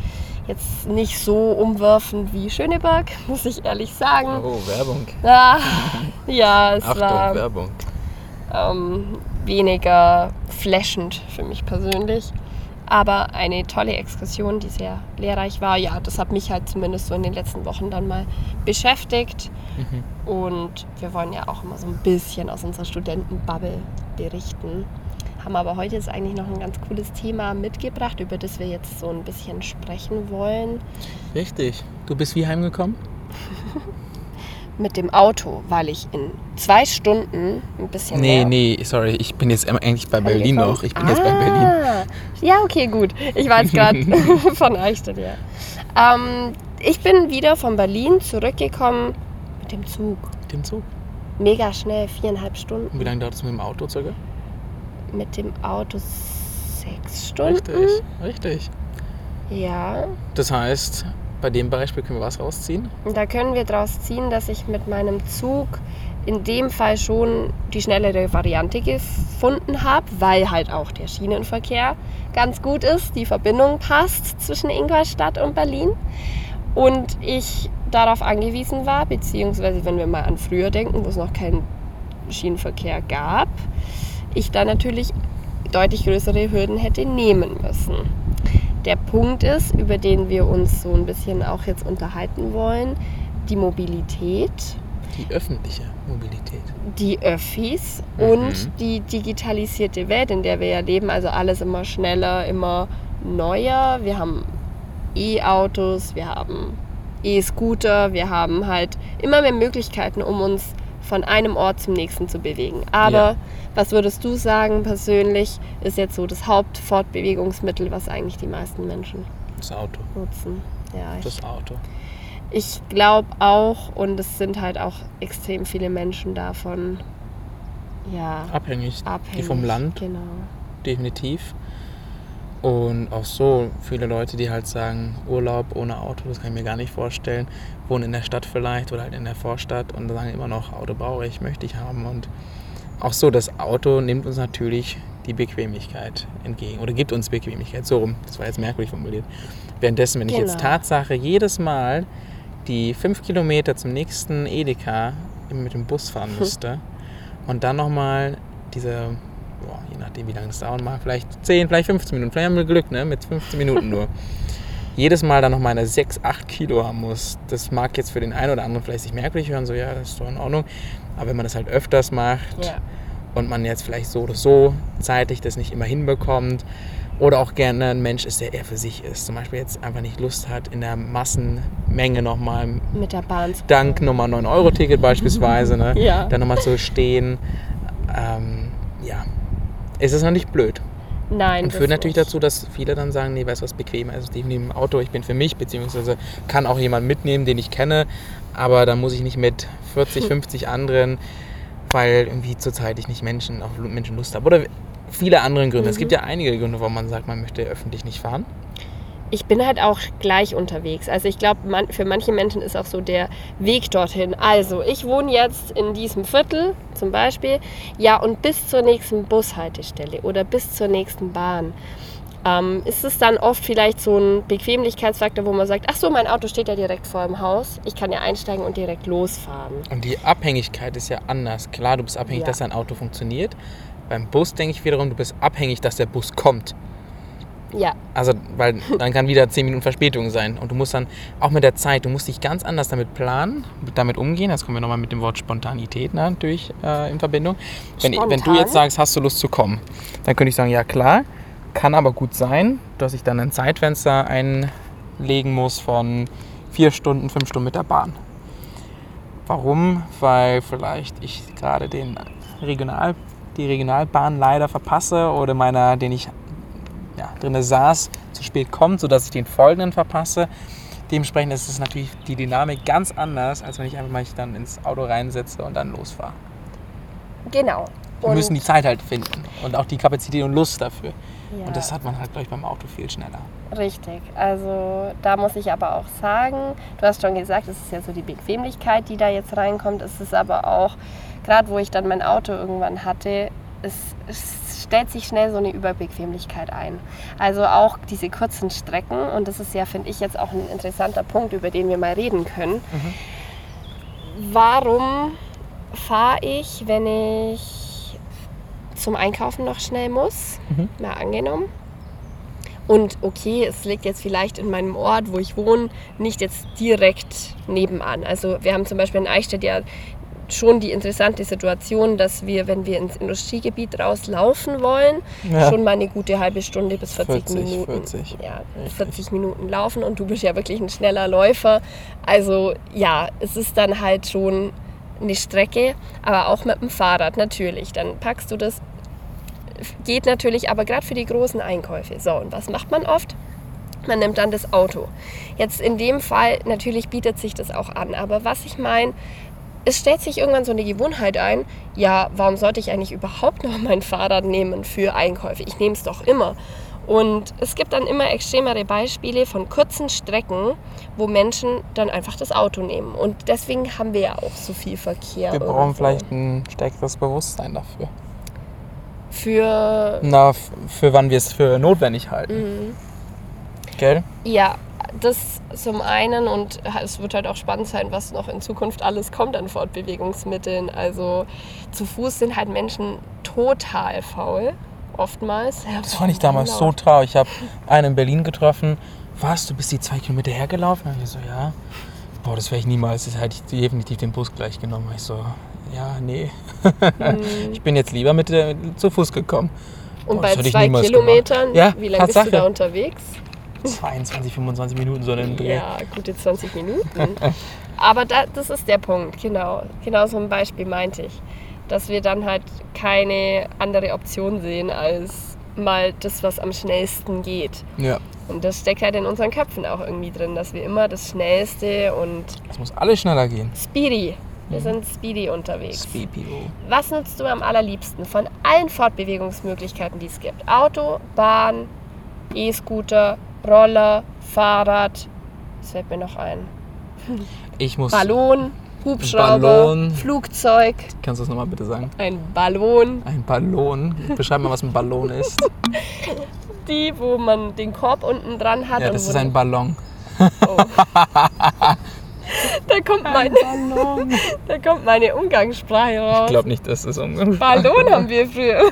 Jetzt nicht so umwerfend wie Schöneberg, muss ich ehrlich sagen. Oh, Werbung. Ah, ja, es Achtung, war Werbung. ähm, weniger flashend für mich persönlich. Aber eine tolle Exkursion, die sehr lehrreich war. Ja, das hat mich halt zumindest so in den letzten Wochen dann mal beschäftigt. Mhm. Und wir wollen ja auch immer so ein bisschen aus unserer Studentenbubble berichten. Haben aber heute jetzt eigentlich noch ein ganz cooles Thema mitgebracht, über das wir jetzt so ein bisschen sprechen wollen. Richtig. Du bist wie heimgekommen? Mit dem Auto, weil ich in zwei Stunden ein bisschen Nee, nee, sorry, ich bin jetzt eigentlich bei Berlin noch. Ich bin jetzt bei Berlin. Ah, Ja, okay, gut. Ich war jetzt gerade von Eichstätt, ja. Ähm, ich bin wieder von Berlin zurückgekommen mit dem Zug. Mit dem Zug. mega schnell, viereinhalb Stunden. Und wie lange dauert es mit dem Auto circa? Mit dem Auto sechs Stunden. Richtig, richtig. Ja. Das heißt, bei dem Beispiel können wir was rausziehen? Da können wir daraus ziehen, dass ich mit meinem Zug in dem Fall schon die schnellere Variante gefunden habe, weil halt auch der Schienenverkehr ganz gut ist, die Verbindung passt zwischen Ingolstadt und Berlin und ich darauf angewiesen war, beziehungsweise wenn wir mal an früher denken, wo es noch keinen Schienenverkehr gab, ich da natürlich deutlich größere Hürden hätte nehmen müssen. Der Punkt ist, über den wir uns so ein bisschen auch jetzt unterhalten wollen, die Mobilität Die öffentliche Mobilität. die Öffis Mhm. und die digitalisierte Welt, in der wir ja leben. Also alles immer schneller, immer neuer. Wir haben E-Autos, wir haben E-Scooter, wir haben halt immer mehr Möglichkeiten, um uns von einem Ort zum nächsten zu bewegen. Aber Ja. was würdest du sagen persönlich, ist jetzt so das Hauptfortbewegungsmittel, was eigentlich die meisten Menschen Das Auto. nutzen? Ja, ich Das Auto. ich glaube auch, und es sind halt auch extrem viele Menschen davon ja, Abhängig. abhängig. Die vom Land, Genau. definitiv. Und auch so viele Leute, die halt sagen, Urlaub ohne Auto, das kann ich mir gar nicht vorstellen. Wohnen in der Stadt vielleicht oder halt in der Vorstadt und sagen immer noch, Auto brauche ich, möchte ich haben. Und auch so, das Auto nimmt uns natürlich die Bequemlichkeit entgegen oder gibt uns Bequemlichkeit. So rum, das war jetzt merkwürdig formuliert. Währenddessen, wenn ich jetzt Genau. Tatsache jedes Mal die fünf Kilometer zum nächsten Edeka mit dem Bus fahren müsste und dann nochmal diese, je nachdem wie lange es dauern mag, vielleicht 10, vielleicht 15 Minuten, vielleicht haben wir Glück, ne, mit 15 Minuten nur. Jedes Mal dann noch meine 6, 8 Kilo haben muss. Das mag jetzt für den einen oder anderen vielleicht sich merkwürdig hören, so ja, das ist doch in Ordnung. Aber wenn man das halt öfters macht, Ja. und man jetzt vielleicht so oder so zeitlich das nicht immer hinbekommt oder auch gerne ein Mensch ist, der eher für sich ist. Zum Beispiel jetzt einfach nicht Lust hat, in der Massenmenge nochmal Mit der Bahn zu dank Nummer 9-Euro-Ticket beispielsweise, ne, Ja. dann nochmal zu stehen. Ähm, ja, ist es natürlich blöd. Nein. Und führt natürlich nicht. dazu, dass viele dann sagen, nee, weißt du was, bequemer ist definitiv im Auto, ich bin für mich, beziehungsweise kann auch jemand mitnehmen, den ich kenne, aber dann muss ich nicht mit 40, 50 anderen, weil irgendwie zurzeit ich nicht Menschen auf Menschen Lust habe. Oder viele andere Gründe. Es Mhm. gibt ja einige Gründe, warum man sagt, man möchte öffentlich nicht fahren. Ich bin halt auch gleich unterwegs. Also ich glaube, man, für manche Menschen ist auch so der Weg dorthin. Also ich wohne jetzt in diesem Viertel zum Beispiel. Ja, und bis zur nächsten Bushaltestelle oder bis zur nächsten Bahn. Ähm, ist es dann oft vielleicht so ein Bequemlichkeitsfaktor, wo man sagt, ach so, mein Auto steht ja direkt vor dem Haus. Ich kann ja einsteigen und direkt losfahren. Und die Abhängigkeit ist ja anders. Klar, du bist abhängig, Ja. dass dein Auto funktioniert. Beim Bus denke ich wiederum, du bist abhängig, dass der Bus kommt. Ja, Also, weil dann kann wieder 10 Minuten Verspätung sein. Und du musst dann auch mit der Zeit, du musst dich ganz anders damit planen, damit umgehen. Jetzt kommen wir nochmal mit dem Wort Spontanität ne, natürlich äh, in Verbindung. Wenn, wenn du jetzt sagst, hast du Lust zu kommen, dann könnte ich sagen, ja klar, kann aber gut sein, dass ich dann ein Zeitfenster einlegen muss von vier Stunden, fünf Stunden mit der Bahn. Warum? Weil vielleicht ich gerade den Regional, die Regionalbahn leider verpasse oder meiner, den ich ja, drin saß, zu spät kommt, sodass ich den folgenden verpasse. Dementsprechend ist es natürlich die Dynamik ganz anders, als wenn ich einfach mal mich dann ins Auto reinsetze und dann losfahre. genau. Wir müssen die Zeit halt finden und auch die Kapazität und Lust dafür. ja. Und das hat man halt, glaube ich, beim Auto viel schneller. Richtig. Also da muss ich aber auch sagen, du hast schon gesagt, es ist ja so die Bequemlichkeit, die da jetzt reinkommt. Es ist aber auch, gerade wo ich dann mein Auto irgendwann hatte, es, es stellt sich schnell so eine Überbequemlichkeit ein. Also auch diese kurzen Strecken, und das ist ja, finde ich, jetzt auch ein interessanter Punkt, über den wir mal reden können. Warum fahre ich, wenn ich zum Einkaufen noch schnell muss? Mhm. Mal angenommen. Und okay, es liegt jetzt vielleicht in meinem Ort, wo ich wohne, nicht jetzt direkt nebenan. Also wir haben zum Beispiel in Eichstätt ja schon die interessante Situation, dass wir, wenn wir ins Industriegebiet rauslaufen wollen, Ja. schon mal eine gute halbe Stunde bis 40, 40, Minuten. 40. Ja, Richtig. 40 Minuten laufen und du bist ja wirklich ein schneller Läufer. Also ja, es ist dann halt schon eine Strecke, aber auch mit dem Fahrrad natürlich. Dann packst du das geht natürlich aber gerade für die großen Einkäufe. So, und was macht man oft? Man nimmt dann das Auto. Jetzt in dem Fall, natürlich bietet sich das auch an, aber was ich meine, es stellt sich irgendwann so eine Gewohnheit ein, ja, warum sollte ich eigentlich überhaupt noch mein Fahrrad nehmen für Einkäufe? Ich nehme es doch immer. Und es gibt dann immer extremere Beispiele von kurzen Strecken, wo Menschen dann einfach das Auto nehmen. Und deswegen haben wir ja auch so viel Verkehr. Wir brauchen irgendwo. vielleicht ein stärkeres Bewusstsein dafür. Für. Na, für wann wir es für notwendig halten. Mhm. Gell? Ja, das zum einen und es wird halt auch spannend sein, was noch in Zukunft alles kommt an Fortbewegungsmitteln. Also zu Fuß sind halt Menschen total faul, oftmals. Ja, Das fand ich damals so traurig. Ich habe einen in Berlin getroffen. Was, du bist die zwei Kilometer hergelaufen? Und ich so, ja. Boah, das wäre ich niemals. Das hätte ich definitiv den Bus gleich genommen. Ich so, ja, nee. ich bin jetzt lieber mit, der- zu Fuß gekommen. Und Boah, bei zwei Kilometern. Ja, wie lange bist du da unterwegs? 22, 25 Minuten so einen Dreh. Ja, gute 20 Minuten. Aber da, das ist der Punkt, genau. Genau so ein Beispiel meinte ich. Dass wir dann halt keine andere Option sehen, als mal das, was am schnellsten geht. Ja. Und das steckt halt in unseren Köpfen auch irgendwie drin, dass wir immer das Schnellste und Es muss alles schneller gehen. Speedy. Mhm. Wir sind Speedy unterwegs. Speedo. Was nutzt du am allerliebsten von allen Fortbewegungsmöglichkeiten, die es gibt? Auto, Bahn, E-Scooter, Roller, Fahrrad. Was fällt mir noch ein? Ich muss. Ballon, Hubschrauber, Ballon. Flugzeug, Kannst du das nochmal bitte sagen? ein Ballon. Ein Ballon. Beschreib mal, was ein Ballon ist. Die, wo man den Korb unten dran hat. Ja, das ist ein Ballon. Oh. da, kommt mein, Ballon. da kommt meine Umgangssprache raus. Ich glaube nicht, dass das um. Ballon haben wir früher.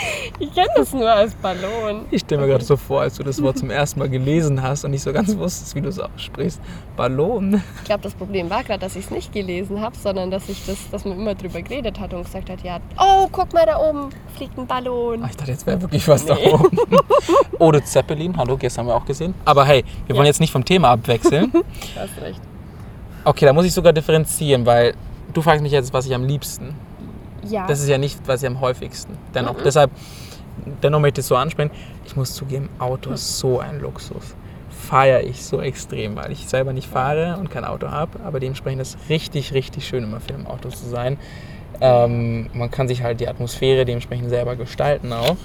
Ich kenne das nur als Ballon. Ich stelle mir gerade so vor, als du das Wort zum ersten Mal gelesen hast und nicht so ganz wusstest, wie du es aussprichst. Ballon. Ich glaube, das Problem war gerade, dass ich es nicht gelesen habe, sondern dass ich das, dass man immer drüber geredet hat und gesagt hat, ja, oh, guck mal da oben, fliegt ein Ballon. Ach, ich dachte, jetzt wäre wirklich was da oben. Oder Zeppelin, hallo, gestern haben wir auch gesehen. Aber hey, wir wollen Ja. jetzt nicht vom Thema abwechseln. Du hast recht. Okay, da muss ich sogar differenzieren, weil du fragst mich jetzt, was ich am liebsten. Ja. Das ist ja nicht, was ich am häufigsten. Dennoch, Mhm. deshalb, dennoch möchte ich es so ansprechen. Ich muss zugeben, Auto ist so ein Luxus. Feiere ich so extrem, weil ich selber nicht fahre und kein Auto habe. Aber dementsprechend ist es richtig, richtig schön, immer viel im Auto zu sein. Ähm, man kann sich halt die Atmosphäre dementsprechend selber gestalten auch.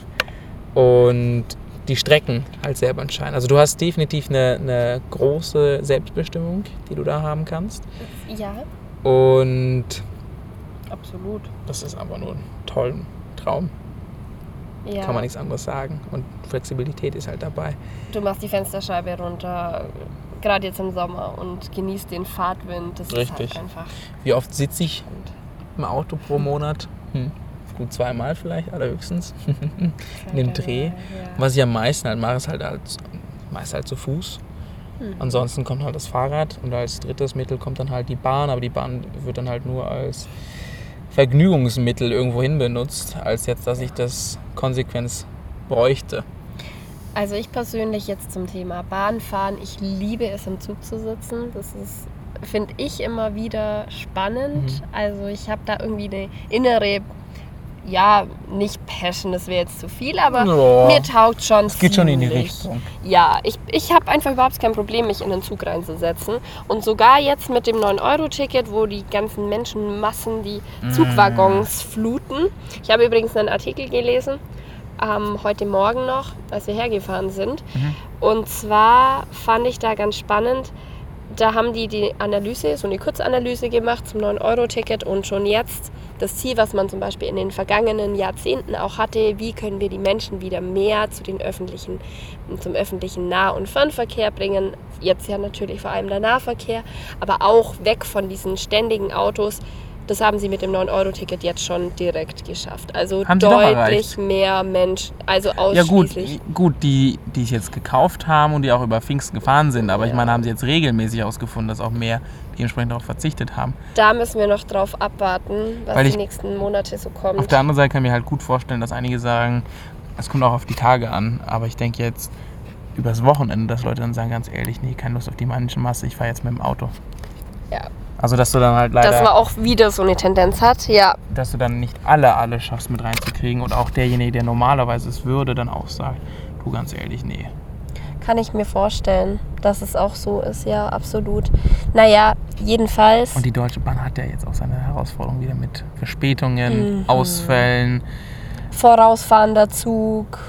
Und die Strecken halt selber entscheiden. Also du hast definitiv eine, eine große Selbstbestimmung, die du da haben kannst. ja, Und absolut. das ist einfach nur ein toller Traum. Ja. Kann man nichts anderes sagen. Und Flexibilität ist halt dabei. Du machst die Fensterscheibe runter, gerade jetzt im Sommer, und genießt den Fahrtwind. Das Richtig. ist halt einfach. Wie oft sitze ich im Auto pro Monat? Hm. Gut zweimal vielleicht, allerhöchstens. In dem Dreh. Ja. Was ich am meisten halt mache, ist halt, halt meist halt zu Fuß. Mhm. Ansonsten kommt halt das Fahrrad und als drittes Mittel kommt dann halt die Bahn, aber die Bahn wird dann halt nur als Vergnügungsmittel irgendwohin benutzt, als jetzt, dass ich das Konsequenz bräuchte. Also ich persönlich jetzt zum Thema Bahnfahren, ich liebe es im Zug zu sitzen. Das ist, finde ich, immer wieder spannend. Mhm. Also ich habe da irgendwie eine innere, ja, nicht Passion, das wäre jetzt zu viel, aber Ja. mir taugt schon Es geht schon in die. Richtung. Ja, ich, ich habe einfach überhaupt kein Problem, mich in den Zug reinzusetzen. Und sogar jetzt mit dem 9-Euro-Ticket, wo die ganzen Menschenmassen die Zugwaggons fluten. Ich habe übrigens einen Artikel gelesen, ähm, heute Morgen noch, als wir hergefahren sind. Und zwar fand ich da ganz spannend, da haben die die Analyse, so eine Kurzanalyse gemacht zum 9-Euro-Ticket und schon jetzt das Ziel, was man zum Beispiel in den vergangenen Jahrzehnten auch hatte, wie können wir die Menschen wieder mehr zu den öffentlichen, zum öffentlichen Nah- und Fernverkehr bringen. Jetzt ja natürlich vor allem der Nahverkehr, aber auch weg von diesen ständigen Autos. Das haben sie mit dem 9-Euro-Ticket jetzt schon direkt geschafft. Also Haben deutlich mehr Menschen, also Ja gut, ausschließlich. gut, die, die es jetzt gekauft haben und die auch über Pfingsten gefahren sind, aber ich Ja. meine, haben sie jetzt regelmäßig ausgefunden, dass auch mehr dementsprechend darauf verzichtet haben. Da müssen wir noch drauf abwarten, was Weil die ich- nächsten Monate so Auf kommt. der anderen Seite kann ich mir halt gut vorstellen, dass einige sagen, es kommt auch auf die Tage an, aber ich denke jetzt übers Wochenende, dass Leute dann sagen, ganz ehrlich, nee, keine Lust auf die Menschenmasse, ich fahre jetzt mit dem Auto. Ja. Also dass du dann halt leider, Dass man auch wieder so eine Tendenz hat, ja. dass du dann nicht alle, alle schaffst mit reinzukriegen und auch derjenige, der normalerweise es würde, dann auch sagt, du ganz ehrlich, nee. Kann ich mir vorstellen, dass es auch so ist, ja, absolut. Naja, jedenfalls. Und die Deutsche Bahn hat ja jetzt auch seine Herausforderung wieder mit Verspätungen, mhm. Ausfällen. Vorausfahrender Zug.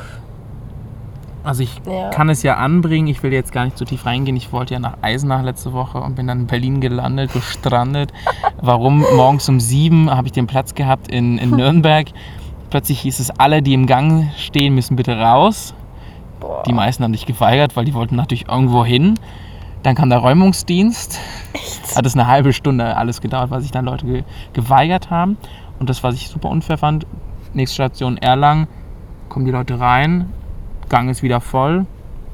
Also ich ja. kann es ja anbringen, ich will jetzt gar nicht so tief reingehen. Ich wollte ja nach Eisenach letzte Woche und bin dann in Berlin gelandet, gestrandet. Warum? Morgens um sieben habe ich den Platz gehabt in, in Nürnberg. Plötzlich hieß es, alle, die im Gang stehen, müssen bitte raus. Boah. Die meisten haben sich geweigert, weil die wollten natürlich irgendwo hin. Dann kam der Räumungsdienst. Echt? Hat es eine halbe Stunde alles gedauert, weil sich dann Leute ge geweigert haben. Und das, was ich super unfair fand, nächste Station Erlangen, kommen die Leute rein, Gang ist wieder voll,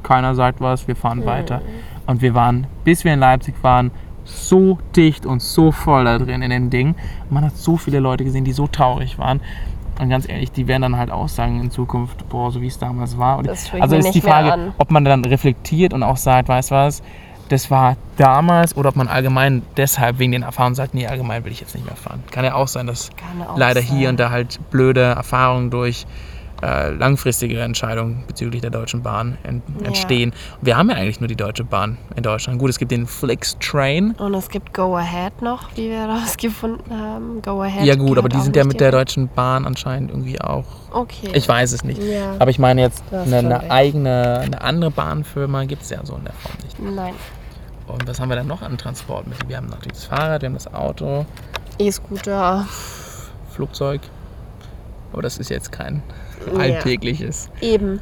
keiner sagt was, wir fahren mhm. weiter. Und wir waren, bis wir in Leipzig waren, so dicht und so voll da drin in den Ding. Man hat so viele Leute gesehen, die so traurig waren. Und ganz ehrlich, die werden dann halt auch sagen in Zukunft, boah, so wie es damals war. also ist die Frage, ob man dann reflektiert und auch sagt, weißt du was, das war damals oder ob man allgemein deshalb wegen den Erfahrungen sagt, nee, allgemein will ich jetzt nicht mehr fahren. Kann ja auch sein, dass leider sein. hier und da halt blöde Erfahrungen durch äh, langfristigere Entscheidungen bezüglich der Deutschen Bahn ent ja. entstehen. Wir haben ja eigentlich nur die Deutsche Bahn in Deutschland. Gut, es gibt den Flix Train. Und es gibt Go Ahead noch, wie wir herausgefunden haben. Go Ahead. Ja gut, aber die sind ja mit der Deutschen Bahn anscheinend irgendwie auch. Okay. Ich weiß es nicht. Ja. Aber ich meine jetzt eine, eine eigene, eine andere Bahnfirma gibt es ja so in der Form nicht. Nein. Und was haben wir dann noch an Transportmitteln? Wir haben natürlich das Fahrrad, wir haben das Auto. E-Scooter. Flugzeug. Aber das ist jetzt kein Alltägliches. Ja. Eben.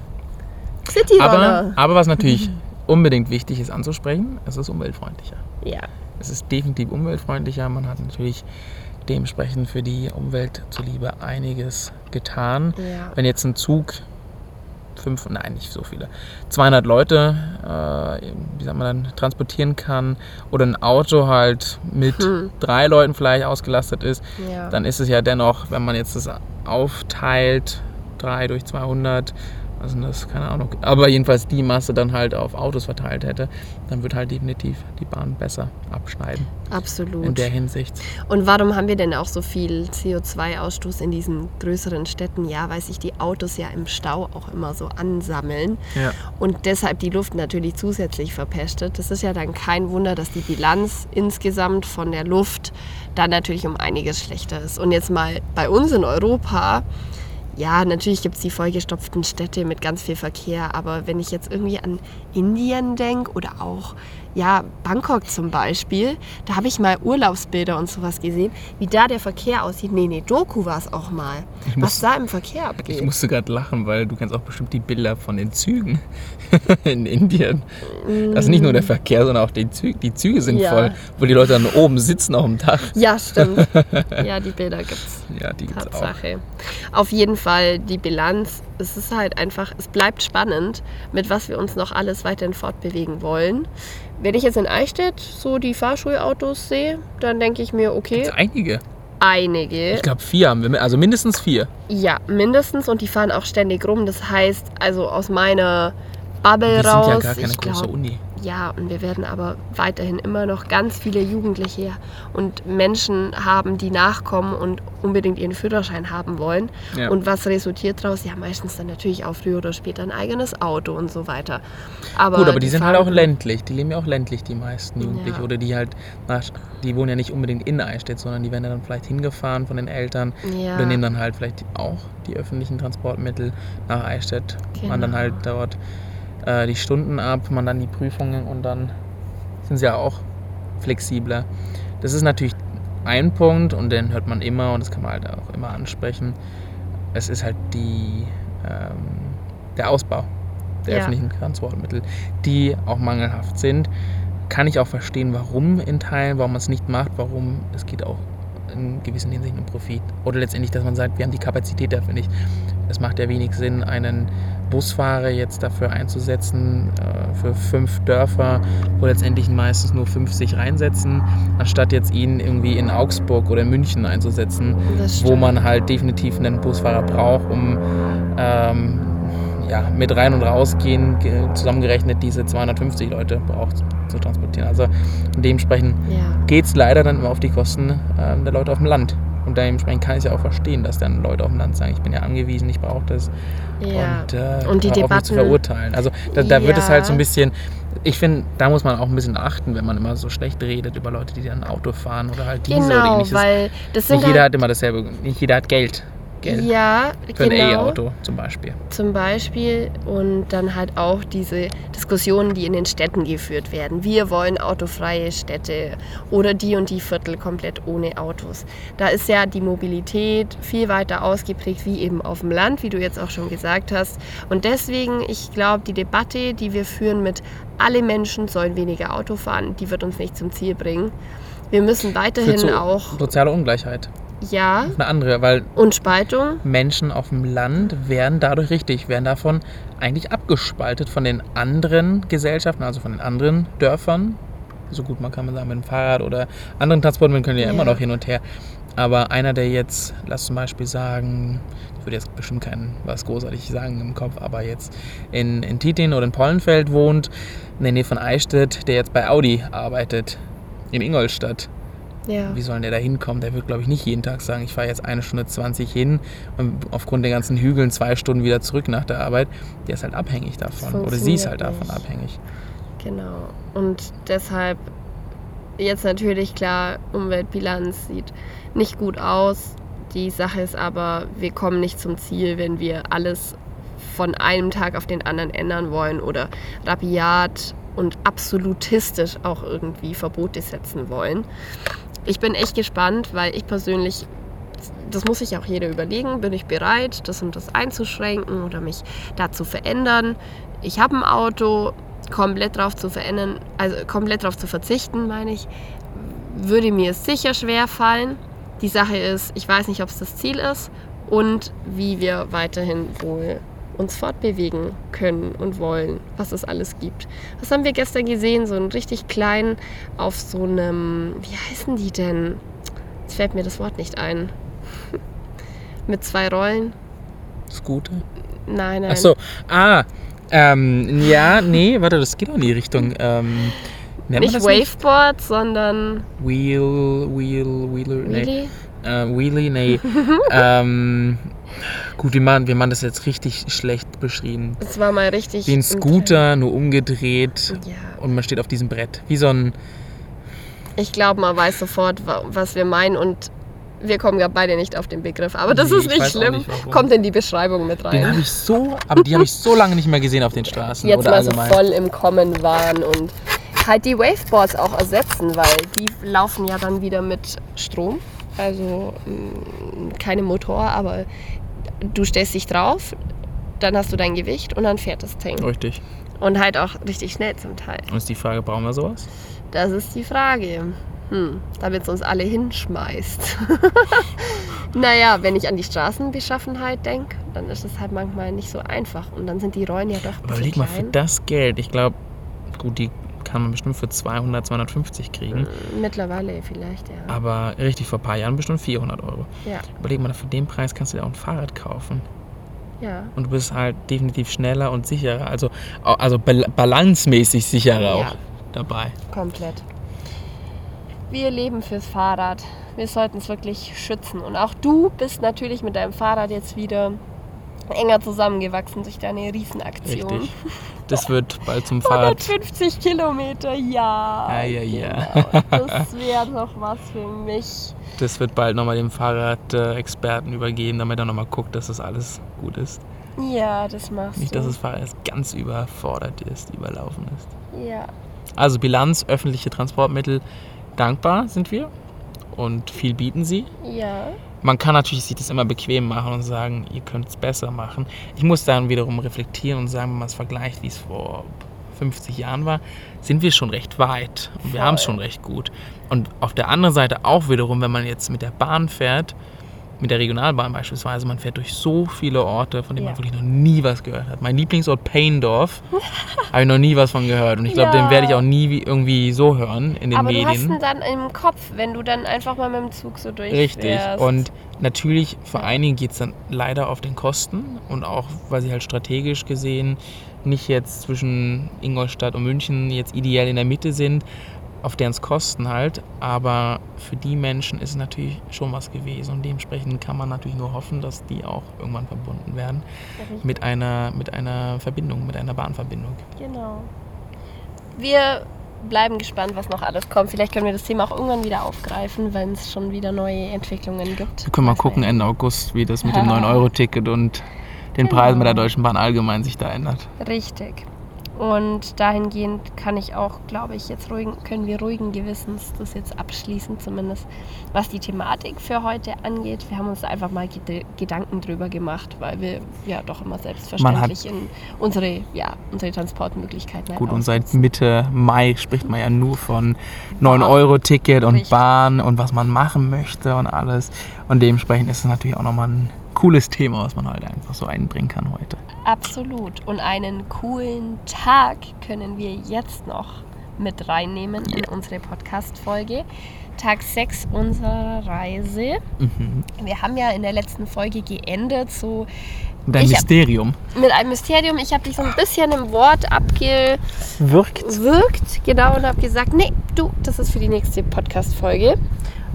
City aber, aber was natürlich unbedingt wichtig ist anzusprechen, es ist umweltfreundlicher. Ja. Es ist definitiv umweltfreundlicher. Man hat natürlich dementsprechend für die Umwelt zuliebe einiges getan. Ja. Wenn jetzt ein Zug fünf, nein, nicht so viele, 200 Leute, äh, wie sagt man dann, transportieren kann oder ein Auto halt mit hm. drei Leuten vielleicht ausgelastet ist, ja. dann ist es ja dennoch, wenn man jetzt das aufteilt, 3 durch 200, was sind das, keine Ahnung. Aber jedenfalls die Masse dann halt auf Autos verteilt hätte, dann wird halt definitiv die Bahn besser abschneiden. Absolut. In der Hinsicht. Und warum haben wir denn auch so viel CO2-Ausstoß in diesen größeren Städten? Ja, weil sich die Autos ja im Stau auch immer so ansammeln ja. und deshalb die Luft natürlich zusätzlich verpestet. Das ist ja dann kein Wunder, dass die Bilanz insgesamt von der Luft dann natürlich um einiges schlechter ist. Und jetzt mal bei uns in Europa ja, natürlich gibt es die vollgestopften Städte mit ganz viel Verkehr, aber wenn ich jetzt irgendwie an Indien denke oder auch ja, Bangkok zum Beispiel, da habe ich mal Urlaubsbilder und sowas gesehen, wie da der Verkehr aussieht. Nee, nee, Doku war es auch mal, muss, was da im Verkehr abgeht. Ich musste gerade lachen, weil du kennst auch bestimmt die Bilder von den Zügen in Indien. Das ist nicht nur der Verkehr, sondern auch die Züge. Die Züge sind ja. voll, wo die Leute dann oben sitzen auf dem Dach. Ja, stimmt. Ja, die Bilder gibt's. Ja, die gibt's Tatsache. auch. Auf jeden Fall die Bilanz. Es ist halt einfach, es bleibt spannend, mit was wir uns noch alles weiterhin fortbewegen wollen. Wenn ich jetzt in Eichstätt so die Fahrschulautos sehe, dann denke ich mir, okay. Gibt's einige. Einige. Ich glaube vier haben wir, also mindestens vier. Ja, mindestens und die fahren auch ständig rum. Das heißt, also aus meiner Bubble die raus. Sind ja gar keine große glaub, Uni. Ja, und wir werden aber weiterhin immer noch ganz viele Jugendliche und Menschen haben, die nachkommen und unbedingt ihren Führerschein haben wollen. Ja. Und was resultiert daraus? Ja, meistens dann natürlich auch früher oder später ein eigenes Auto und so weiter. Aber Gut, aber die, die sind halt auch ländlich. Die leben ja auch ländlich, die meisten Jugendlichen. Ja. Oder die halt, nach, die wohnen ja nicht unbedingt in Eichstätt, sondern die werden dann vielleicht hingefahren von den Eltern. Ja. Oder nehmen dann halt vielleicht auch die öffentlichen Transportmittel nach Eichstätt. Genau. Man dann halt dort äh, die Stunden ab, man dann die Prüfungen und dann sind sie ja auch flexibler. Das ist natürlich ein Punkt und den hört man immer und das kann man halt auch immer ansprechen. Es ist halt die, ähm, der Ausbau der ja. öffentlichen Transportmittel, die auch mangelhaft sind. Kann ich auch verstehen, warum in Teilen, warum man es nicht macht, warum es geht auch in gewissen Hinsichten um Profit. Oder letztendlich, dass man sagt, wir haben die Kapazität dafür nicht. Es macht ja wenig Sinn, einen Busfahrer jetzt dafür einzusetzen, äh, für fünf Dörfer, wo letztendlich meistens nur 50 reinsetzen, anstatt jetzt ihn irgendwie in Augsburg oder München einzusetzen, wo man halt definitiv einen Busfahrer braucht, um ähm, ja, mit rein und rausgehen zusammengerechnet diese 250 Leute braucht zu transportieren. Also dementsprechend ja. geht es leider dann immer auf die Kosten äh, der Leute auf dem Land. Und dementsprechend kann ich es ja auch verstehen, dass dann Leute auf dem Land sagen, ich bin ja angewiesen, ich brauche das. Ja. Und, äh, Und die mich zu Debatten- verurteilen. Also da, da wird es Ja. halt so ein bisschen, ich finde, da muss man auch ein bisschen achten, wenn man immer so schlecht redet über Leute, die dann Auto fahren oder halt Diesel oder Genau, ähnliches. weil das sind Nicht jeder halt, hat immer dasselbe, nicht jeder hat Geld. Geld ja, für ein genau. E-Auto zum Beispiel. zum Beispiel und dann halt auch diese Diskussionen, die in den Städten geführt werden. Wir wollen autofreie Städte oder die und die Viertel komplett ohne Autos. Da ist ja die Mobilität viel weiter ausgeprägt wie eben auf dem Land, wie du jetzt auch schon gesagt hast. Und deswegen, ich glaube, die Debatte, die wir führen mit alle Menschen sollen weniger Auto fahren, die wird uns nicht zum Ziel bringen. Wir müssen weiterhin auch, soziale Ungleichheit. Ja, Eine andere, weil und Spaltung. Menschen auf dem Land werden dadurch richtig, werden davon eigentlich abgespaltet von den anderen Gesellschaften, also von den anderen Dörfern. So gut man kann man sagen, mit dem Fahrrad oder anderen Transportmitteln können ja, Ja. immer noch hin und her. Aber einer, der jetzt, lass zum Beispiel sagen, ich würde jetzt bestimmt kein was großartig sagen im Kopf, aber jetzt in, in Titin oder in Pollenfeld wohnt, in der Nähe von Eichstätt, der jetzt bei Audi arbeitet, in Ingolstadt. Ja. Wie soll denn der da hinkommen? Der wird, glaube ich, nicht jeden Tag sagen, ich fahre jetzt eine Stunde 20 hin und aufgrund der ganzen Hügeln zwei Stunden wieder zurück nach der Arbeit. Der ist halt abhängig davon. Oder sie ist halt davon nicht. abhängig. Genau. Und deshalb jetzt natürlich klar, Umweltbilanz sieht nicht gut aus. Die Sache ist aber, wir kommen nicht zum Ziel, wenn wir alles von einem Tag auf den anderen ändern wollen oder rabiat und absolutistisch auch irgendwie Verbote setzen wollen. Ich bin echt gespannt, weil ich persönlich, das muss sich auch jeder überlegen, bin ich bereit, das und das einzuschränken oder mich da zu verändern. Ich habe ein Auto, komplett drauf zu verändern, also komplett drauf zu verzichten, meine ich, würde mir sicher schwer fallen. Die Sache ist, ich weiß nicht, ob es das Ziel ist und wie wir weiterhin wohl uns fortbewegen können und wollen, was es alles gibt. Was haben wir gestern gesehen? So einen richtig kleinen auf so einem, wie heißen die denn? Jetzt fällt mir das Wort nicht ein. Mit zwei Rollen? Scooter? Nein, nein. Ach so. Ah. Ähm, ja, nee, warte, das geht auch in die Richtung. Ähm, Nicht Waveboard, sondern Wheel, Wheel, Wheeler, nee. Wheelie? Äh, Wheelie, nee. ähm, gut, wir machen, wir machen das jetzt richtig schlecht beschrieben. Es war mal richtig. Wie ein Scooter, nur umgedreht. Ja. Und man steht auf diesem Brett. Wie so ein. Ich glaube, man weiß sofort, wa- was wir meinen und wir kommen ja beide nicht auf den Begriff. Aber das Nee, ist ich nicht schlimm. nicht. Kommt in die Beschreibung mit Den rein. habe ich so, aber die habe ich so lange nicht mehr gesehen auf den Straßen Jetzt oder mal so allgemein. voll im Kommen waren und halt die Waveboards auch ersetzen, weil die laufen ja dann wieder mit Strom. Also mh, keine Motor, aber du stellst dich drauf, dann hast du dein Gewicht und dann fährt das Ding. Richtig. Und halt auch richtig schnell zum Teil. Und ist die Frage, brauchen wir sowas? Das ist die Frage. Hm, damit es uns alle hinschmeißt. naja, wenn ich an die Straßenbeschaffenheit denke, dann ist es halt manchmal nicht so einfach. Und dann sind die Rollen ja doch überleg mal, für klein. das Geld, ich glaube, gut, die kann man bestimmt für 200, 250 kriegen. Mittlerweile vielleicht, ja. Aber richtig, vor ein paar Jahren bestimmt 400 Euro. Ja, Überleg mal, für den Preis kannst du dir auch ein Fahrrad kaufen. ja. Und du bist halt definitiv schneller und sicherer. Also, also bal- balancemäßig sicherer Ja. auch dabei. Komplett. Wir leben fürs Fahrrad. Wir sollten es wirklich schützen. Und auch du bist natürlich mit deinem Fahrrad jetzt wieder enger zusammengewachsen durch deine Riesenaktion. Richtig. Das wird bald zum Fahrrad. 150 Kilometer, ja. Ja, ja, ja. Genau. Das wäre doch was für mich. Das wird bald nochmal dem Fahrradexperten übergeben, damit er nochmal guckt, dass das alles gut ist. Ja, das machst Nicht, du. dass das Fahrrad jetzt ganz überfordert ist, überlaufen ist. ja. Also Bilanz, öffentliche Transportmittel, dankbar sind wir und viel bieten sie. Ja. Man kann natürlich sich das immer bequem machen und sagen, ihr könnt es besser machen. Ich muss dann wiederum reflektieren und sagen, wenn man es vergleicht, wie es vor 50 Jahren war, sind wir schon recht weit und wir haben es schon recht gut. Und auf der anderen Seite auch wiederum, wenn man jetzt mit der Bahn fährt, mit der Regionalbahn beispielsweise, man fährt durch so viele Orte, von denen Ja. man wirklich noch nie was gehört hat. Mein Lieblingsort Peindorf, habe ich noch nie was von gehört. Und ich glaube, Ja. den werde ich auch nie wie- irgendwie so hören in den Aber du hast Medien. ihn dann im Kopf, wenn du dann einfach mal mit dem Zug so durchfährst. Richtig. Und natürlich, für einige geht es dann leider auf den Kosten und auch, weil sie halt strategisch gesehen nicht jetzt zwischen Ingolstadt und München jetzt ideell in der Mitte sind. Auf deren Kosten halt. Aber für die Menschen ist es natürlich schon was gewesen. Und dementsprechend kann man natürlich nur hoffen, dass die auch irgendwann verbunden werden mit einer, mit einer Verbindung, mit einer Bahnverbindung. Genau. Wir bleiben gespannt, was noch alles kommt. Vielleicht können wir das Thema auch irgendwann wieder aufgreifen, wenn es schon wieder neue Entwicklungen gibt. Wir können mal gucken. Ende August, wie das mit dem 9-Euro-Ticket und den Preisen bei der Deutschen Bahn allgemein sich da ändert. Richtig. Und dahingehend kann ich auch, glaube ich, jetzt ruhigen, können wir ruhigen Gewissens das jetzt abschließen, zumindest was die Thematik für heute angeht. Wir haben uns einfach mal Ged Gedanken drüber gemacht, weil wir ja doch immer selbstverständlich in unsere, ja, unsere Transportmöglichkeiten Gut, und seit. Mitte Mai spricht man ja nur von Bahn. 9-Euro-Ticket und Richtig. Bahn und was man machen möchte und alles. Und dementsprechend ist es natürlich auch nochmal ein cooles Thema, was man halt einfach so einbringen kann heute. Absolut. Und einen coolen Tag können wir jetzt noch mit reinnehmen in unsere Podcast-Folge. Tag 6 unserer Reise. Mhm. Wir haben ja in der letzten Folge geendet so Ich hab- Mysterium mit einem Mysterium. Ich habe dich so ein bisschen im Wort abgewirkt, wirkt. genau, und habe gesagt, nee, du, das ist für die nächste Podcast-Folge.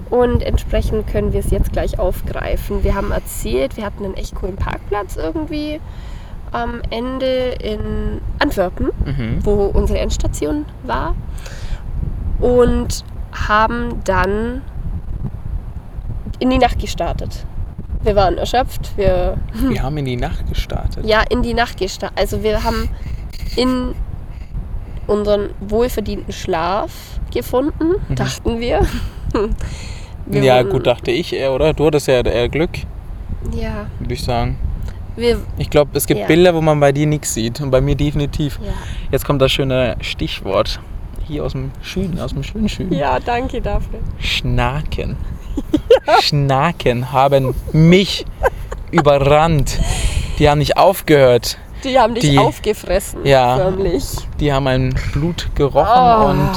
Und entsprechend können wir es jetzt gleich aufgreifen. Wir haben erzählt, wir hatten einen echt coolen Parkplatz irgendwie am Ende in Antwerpen, Mhm. wo unsere Endstation war. Und haben dann in die Nacht gestartet. Wir waren erschöpft, wir Wir haben in die Nacht gestartet. ja, in die Nacht gestartet. Also wir haben in unseren wohlverdienten Schlaf gefunden, dachten wir. Wir Mhm. ja, gut, dachte ich eher, oder? Du hattest ja eher Glück, Ja, würde ich sagen. Wir, Ich glaube, es gibt Ja. Bilder, wo man bei dir nichts sieht und bei mir definitiv. ja. Jetzt kommt das schöne Stichwort. Hier aus dem Schüden, aus dem schönen Schüden. ja, danke dafür. Schnaken. Schnaken haben mich überrannt. Die haben nicht aufgehört. Die haben dich Die- aufgefressen, Ja. förmlich. Die haben mein Blut gerochen Oh. und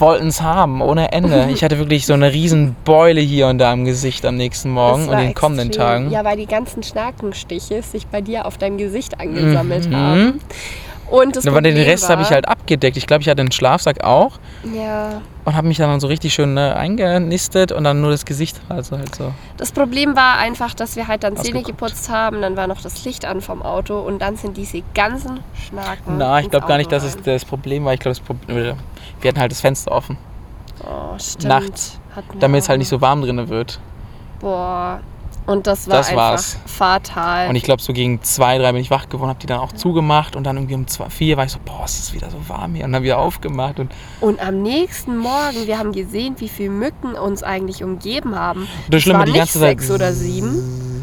wollten es haben, ohne Ende. Ich hatte wirklich so eine riesen Beule hier und da im Gesicht am nächsten Morgen und in den kommenden extrem. Tagen. Ja, weil die ganzen Schnakenstiche sich bei dir auf deinem Gesicht angesammelt Mhm. haben. Und das Aber den Rest habe ich halt abgedeckt. Ich glaube, ich hatte einen Schlafsack auch Ja, und habe mich dann so richtig schön ne, eingenistet und dann nur das Gesicht also halt so. Das Problem war einfach, dass wir halt dann Zähne geputzt haben, dann war noch das Licht an vom Auto und dann sind diese ganzen Schnaken. Na, ich glaube gar nicht, dass es das Problem war. Ich glaube, das Problem, wir hatten halt das Fenster offen, oh, stimmt. nachts, damit es halt nicht so warm drin wird. Boah. Und das war Das einfach war's. fatal. Und ich glaube, so gegen zwei, drei bin ich wach geworden, habe die dann auch zugemacht und dann irgendwie um zwei, vier war ich so, boah, es ist wieder so warm hier und dann wieder aufgemacht und und am nächsten Morgen, wir haben gesehen, wie viele Mücken uns eigentlich umgeben haben. das Es Schlimme, waren die nicht ganze Zeit sechs oder sieben.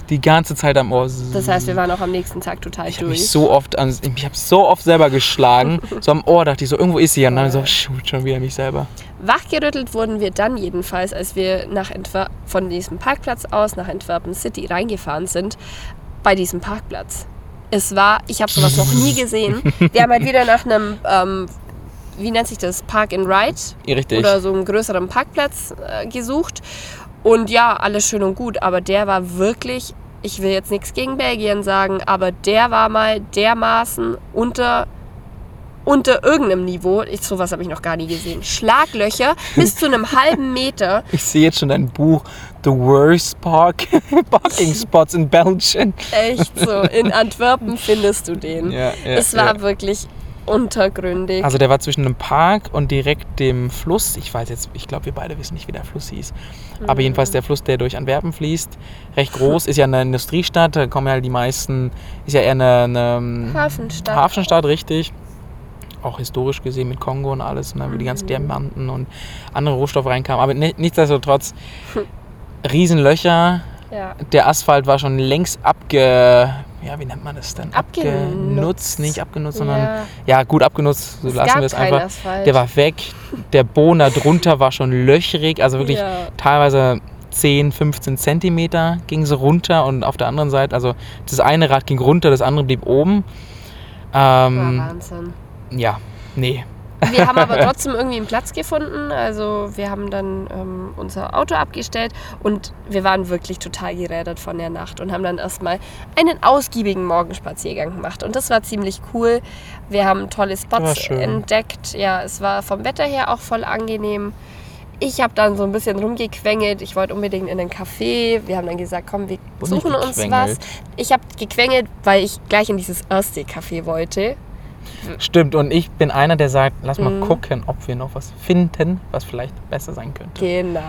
Die ganze Zeit am Ohr. Das heißt, wir waren auch am nächsten Tag total ich habe durch. mich so oft, an, ich habe so oft selber geschlagen, so am Ohr dachte ich so, irgendwo ist sie und dann so, shoot, schon wieder mich selber. Wachgerüttelt wurden wir dann jedenfalls, als wir nach Entwer von diesem Parkplatz aus nach Antwerpen City reingefahren sind, bei diesem Parkplatz. Es war, ich habe sowas noch nie gesehen. Wir haben halt wieder nach einem, ähm, wie nennt sich das, Park and Ride Richtig. oder so einem größeren Parkplatz äh, gesucht. Und ja, alles schön und gut, aber der war wirklich, ich will jetzt nichts gegen Belgien sagen, aber der war mal dermaßen unter unter irgendeinem Niveau, ich, sowas habe ich noch gar nie gesehen, Schlaglöcher bis zu einem halben Meter. Ich sehe jetzt schon dein Buch The Worst Park Parking Spots in Belgium. Echt so, in Antwerpen findest du den. Ja, ja, es war ja. wirklich untergründig. Also der war zwischen einem Park und direkt dem Fluss. Ich weiß jetzt, ich glaube, wir beide wissen nicht, wie der Fluss hieß. Aber jedenfalls der Fluss, der durch Antwerpen fließt, recht groß, ist ja eine Industriestadt. Da kommen ja die meisten, ist ja eher eine, eine Hafenstadt. Hafenstadt, richtig. Auch historisch gesehen mit Kongo und alles, ne, wie die ganzen Diamanten und andere Rohstoffe reinkamen. Aber ni- nichtsdestotrotz, Riesenlöcher. ja. Der Asphalt war schon längst abge. Ja, wie nennt man das denn? Abgenutzt. Nicht abgenutzt, sondern. Ja. Ja, gut abgenutzt, so Es lassen wir es einfach. Asphalt. Der war weg. Der Boden da drunter war schon löchrig, also wirklich Ja. teilweise 10, 15 Zentimeter ging so runter und auf der anderen Seite, also das eine Rad ging runter, das andere blieb oben. War Ähm, Wahnsinn. ja, nee. Wir haben aber trotzdem irgendwie einen Platz gefunden. Also wir haben dann ähm, unser Auto abgestellt und wir waren wirklich total gerädert von der Nacht und haben dann erstmal einen ausgiebigen Morgenspaziergang gemacht. Und das war ziemlich cool. Wir haben tolle Spots entdeckt. Ja, es war vom Wetter her auch voll angenehm. Ich habe dann so ein bisschen rumgequengelt. Ich wollte unbedingt in den Café. Wir haben dann gesagt, komm, wir suchen uns was. Ich habe gequengelt, weil ich gleich in dieses erste Café wollte. Stimmt, und ich bin einer, der sagt, lass mal Mhm. gucken, ob wir noch was finden, was vielleicht besser sein könnte. Genau.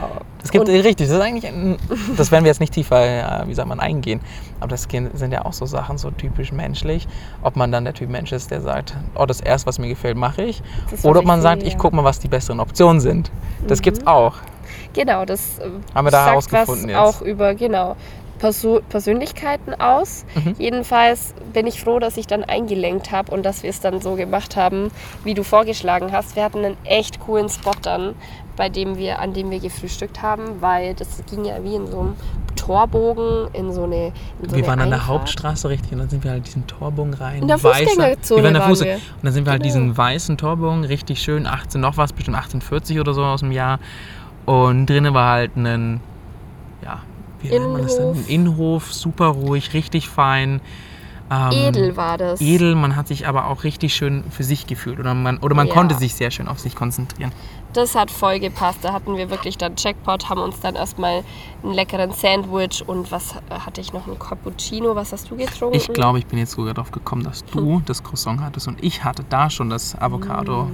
Das gibt Und- richtig, das ist eigentlich, ein, das werden wir jetzt nicht tiefer, äh, wie sagt man, eingehen. Aber das sind ja auch so Sachen, so typisch menschlich. Ob man dann der Typ Mensch ist, der sagt, oh, das erste, was mir gefällt, mache ich. Das Oder ob man sagt, ich gucke mal, was die besseren Optionen sind. Das gibt's auch. Genau, das äh, Haben wir da herausgefunden jetzt. auch über genau Perso Persönlichkeiten aus. Mhm. Jedenfalls bin ich froh, dass ich dann eingelenkt habe und dass wir es dann so gemacht haben, wie du vorgeschlagen hast. Wir hatten einen echt coolen Spot dann, bei dem wir, an dem wir gefrühstückt haben, weil das ging ja wie in so einem Torbogen in so eine. In so wir eine waren an der. Hauptstraße richtig und dann sind wir halt diesen Torbogen rein. In der weißer- Fußgängerzone wir waren Fußgänger- wir. Und dann sind wir halt Genau. diesen weißen Torbogen, richtig schön, 18 noch was, bestimmt 1840 oder so aus dem Jahr. Und drinnen war halt ein, wie nennt man das denn? Innenhof. Innenhof, super ruhig, richtig fein. Ähm, Edel war das. Edel, man hat sich aber auch richtig schön für sich gefühlt. Oder man, oder man Ja. konnte sich sehr schön auf sich konzentrieren. Das hat voll gepasst. Da hatten wir wirklich dann Jackpot, haben uns dann erstmal einen leckeren Sandwich und was äh, hatte ich noch? Ein Cappuccino. Was hast du getrunken? Ich glaube, ich bin jetzt sogar darauf gekommen, dass du das Croissant hattest und ich hatte da schon das Avocado. Mm.